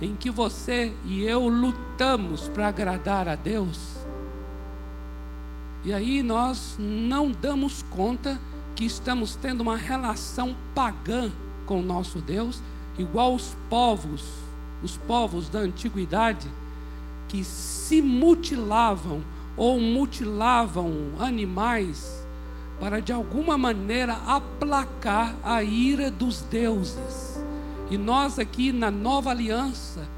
em que você e eu lutamos para agradar a Deus. E aí nós não damos conta que estamos tendo uma relação pagã com o nosso Deus, igual os povos, os povos da antiguidade que se mutilavam ou mutilavam animais para de alguma maneira aplacar a ira dos deuses. E nós aqui na nova aliança,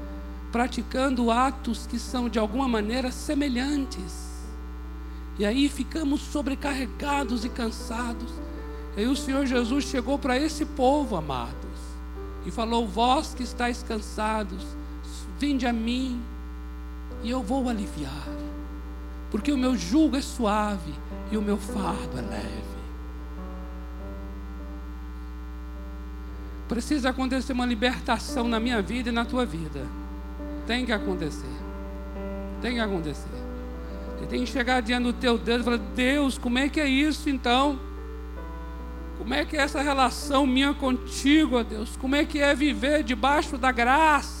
praticando atos que são de alguma maneira semelhantes. E aí ficamos sobrecarregados e cansados. E aí o Senhor Jesus chegou para esse povo, amados, e falou: Vós que estáis cansados, vinde a mim e eu vou aliviar, porque o meu jugo é suave e o meu fardo é leve. Precisa acontecer uma libertação na minha vida e na tua vida. Tem que acontecer. Tem que acontecer. Você tem que chegar diante do teu Deus e falar: Deus, como é que é isso então? Como é que é essa relação minha contigo, ó Deus? Como é que é viver debaixo da graça?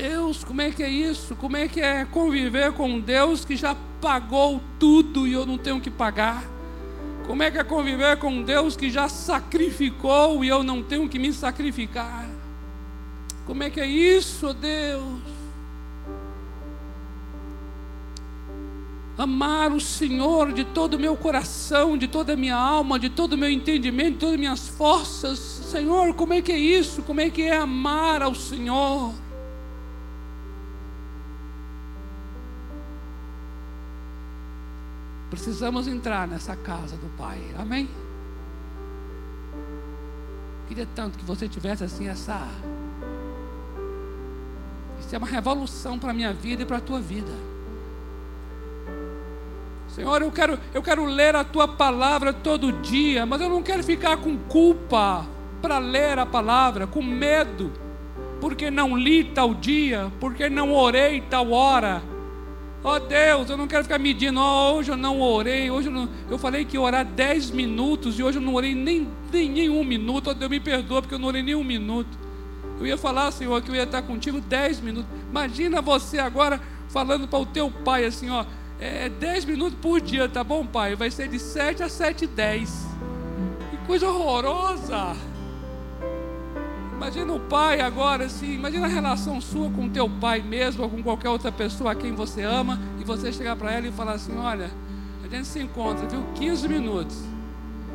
Deus, como é que é isso? Como é que é conviver com um Deus que já pagou tudo e eu não tenho que pagar? Como é que é conviver com um Deus que já sacrificou e eu não tenho que me sacrificar? Como é que é isso, Deus? Amar o Senhor de todo o meu coração, de toda a minha alma, de todo o meu entendimento, de todas as minhas forças. Senhor, como é que é isso? Como é que é amar ao Senhor? Precisamos entrar nessa casa do Pai. Amém? Queria tanto que você tivesse assim essa. Isso é uma revolução para a minha vida e para a tua vida. Senhor, eu quero, eu quero ler a tua palavra todo dia, mas eu não quero ficar com culpa para ler a palavra, com medo, porque não li tal dia, porque não orei tal hora Ó oh Deus, eu não quero ficar medindo, oh, hoje eu não orei, hoje eu, não... eu falei que ia orar 10 minutos e hoje eu não orei nem, nem, nem um minuto. Oh Deus, me perdoa porque eu não orei nem um minuto. Eu ia falar, Senhor, que eu ia estar contigo dez minutos. Imagina você agora falando para o teu pai assim, ó, é 10 minutos por dia, tá bom, pai? Vai ser de 7 a 7 e 10. Que coisa horrorosa! Imagina o pai agora, assim, imagina a relação sua com teu pai mesmo, ou com qualquer outra pessoa a quem você ama, e você chegar para ela e falar assim, olha, a gente se encontra, viu? 15 minutos.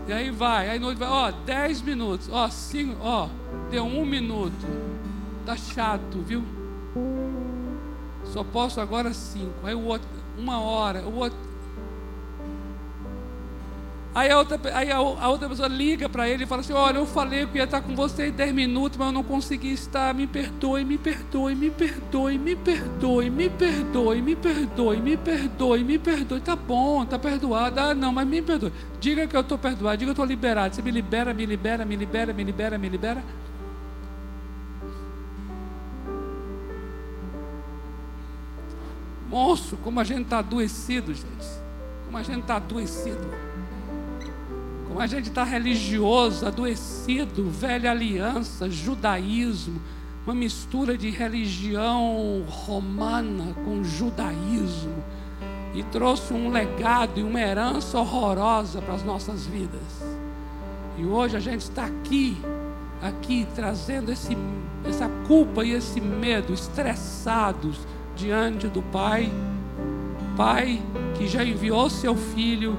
E aí vai, aí noite vai, ó, 10 minutos, ó, 5, ó, deu um minuto. Tá chato, viu? Só posso agora 5. Aí o outro, uma hora, o outro. Aí a outra, aí a, a outra pessoa liga para ele e fala assim: Olha, eu falei que ia estar com você em 10 minutos, mas eu não consegui estar. Me perdoe, me perdoe, me perdoe, me perdoe, me perdoe, me perdoe, me perdoe, me perdoe. Tá bom, tá perdoado. Ah, não, mas me perdoe. Diga que eu estou perdoado, diga que eu estou liberado. Você me libera, me libera, me libera, me libera, me libera. Moço, como a gente está adoecido, gente. Como a gente está adoecido. Como a gente está religioso, adoecido, velha aliança, judaísmo, uma mistura de religião romana com judaísmo. E trouxe um legado e uma herança horrorosa para as nossas vidas. E hoje a gente está aqui, aqui trazendo esse, essa culpa e esse medo, estressados diante do Pai, Pai que já enviou seu Filho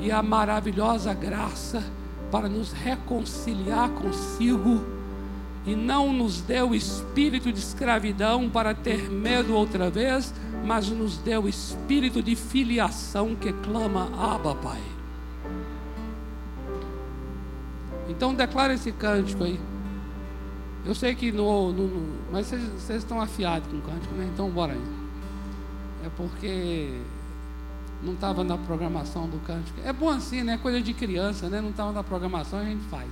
e a maravilhosa graça para nos reconciliar consigo e não nos deu espírito de escravidão para ter medo outra vez, mas nos deu espírito de filiação que clama Abba, Pai. Então declara esse cântico aí. Eu sei que no. no, no mas vocês, vocês, estão afiados com o cântico, né? Então bora aí. É porque não estava na programação do cântico. É bom assim, né? Coisa de criança, né? Não estava na programação, a gente faz.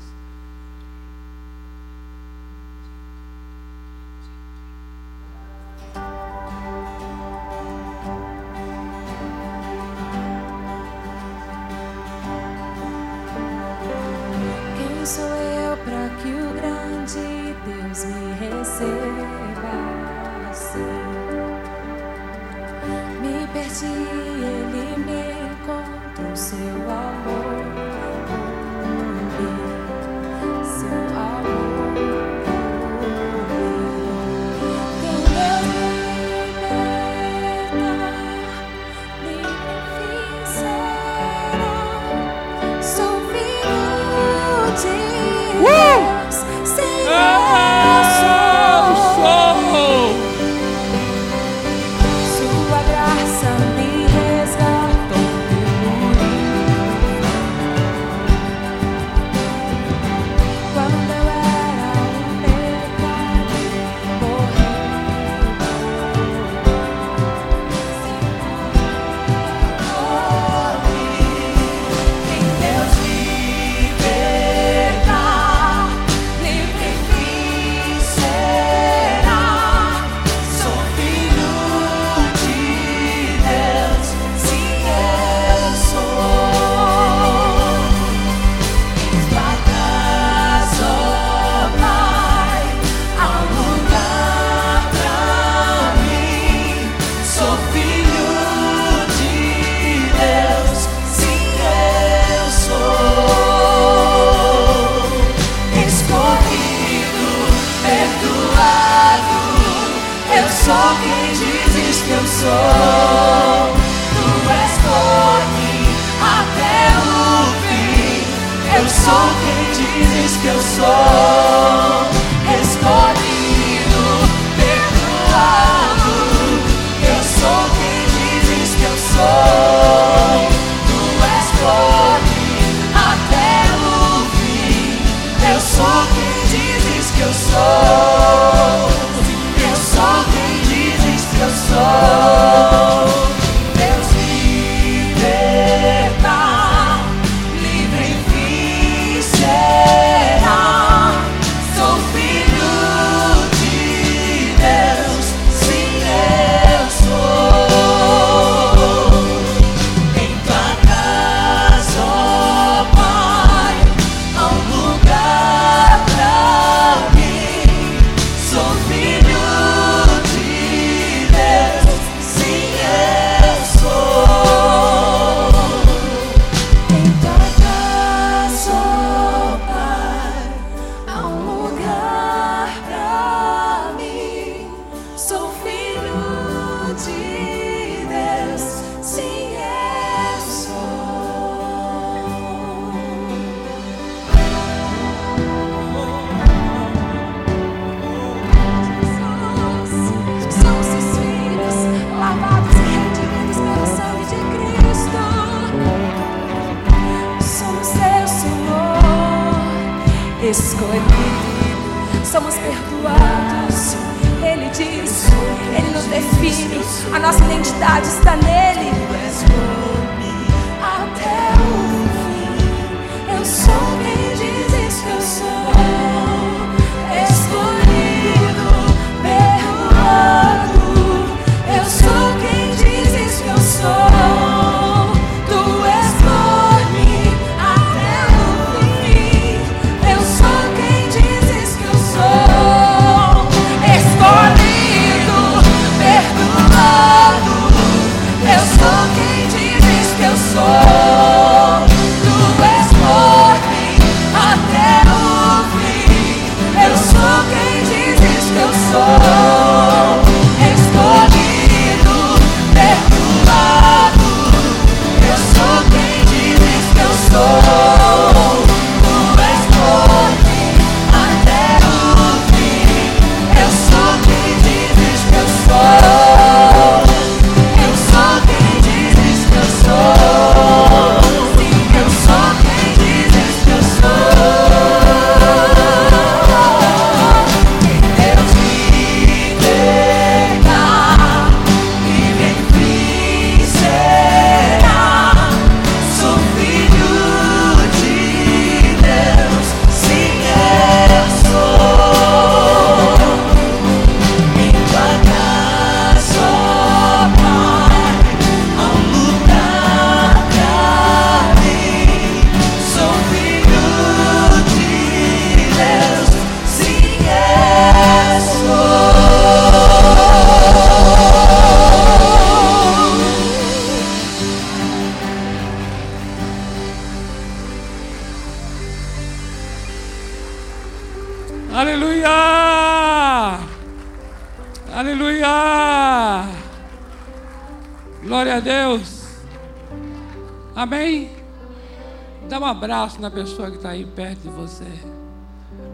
Abraço na pessoa que está aí perto de você.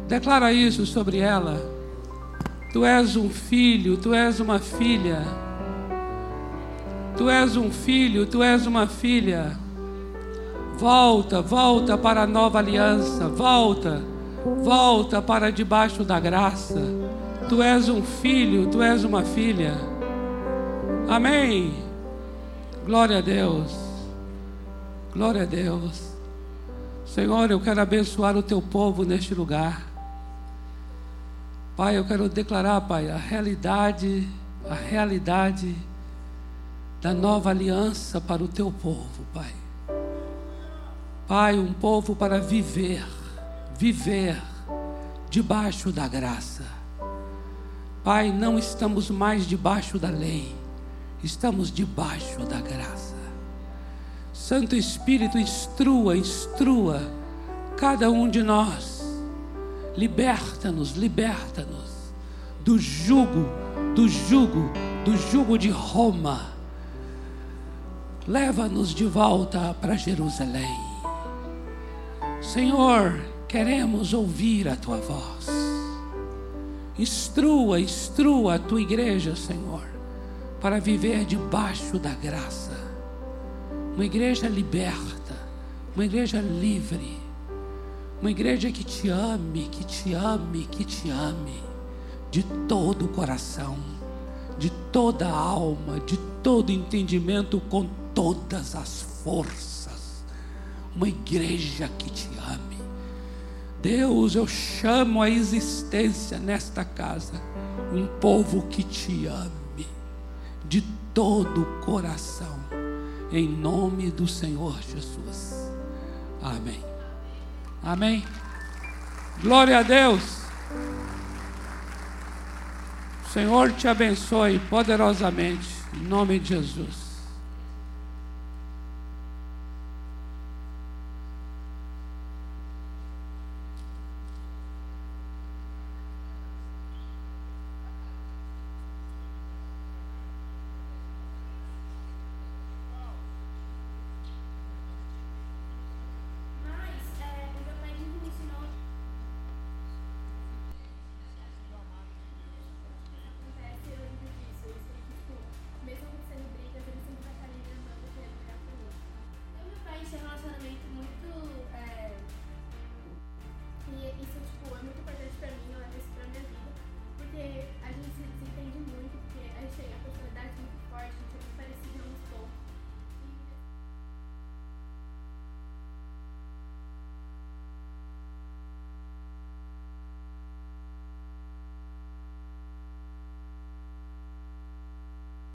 Declara isso sobre ela. Tu és um filho, tu és uma filha. Tu és um filho, tu és uma filha. Volta, volta para a nova aliança. Volta, volta para debaixo da graça. Tu és um filho, tu és uma filha. Amém. Glória a Deus. Glória a Deus. Senhor, eu quero abençoar o teu povo neste lugar. Pai, eu quero declarar, Pai, a realidade, a realidade da nova aliança para o teu povo, Pai. Pai, um povo para viver, viver debaixo da graça. Pai, não estamos mais debaixo da lei, estamos debaixo da graça. Santo Espírito, instrua, instrua cada um de nós. Liberta-nos, liberta-nos do jugo, do jugo, do jugo de Roma. Leva-nos de volta para Jerusalém. Senhor, queremos ouvir a tua voz. Instrua, instrua a tua igreja, Senhor, para viver debaixo da graça. Uma igreja liberta, uma igreja livre, uma igreja que te ame, que te ame, que te ame, de todo o coração, de toda a alma, de todo entendimento, com todas as forças. Uma igreja que te ame. Deus, eu chamo a existência nesta casa um povo que te ame, de todo o coração, em nome do Senhor Jesus. Amém. Amém. Glória a Deus. O Senhor te abençoe poderosamente, em nome de Jesus.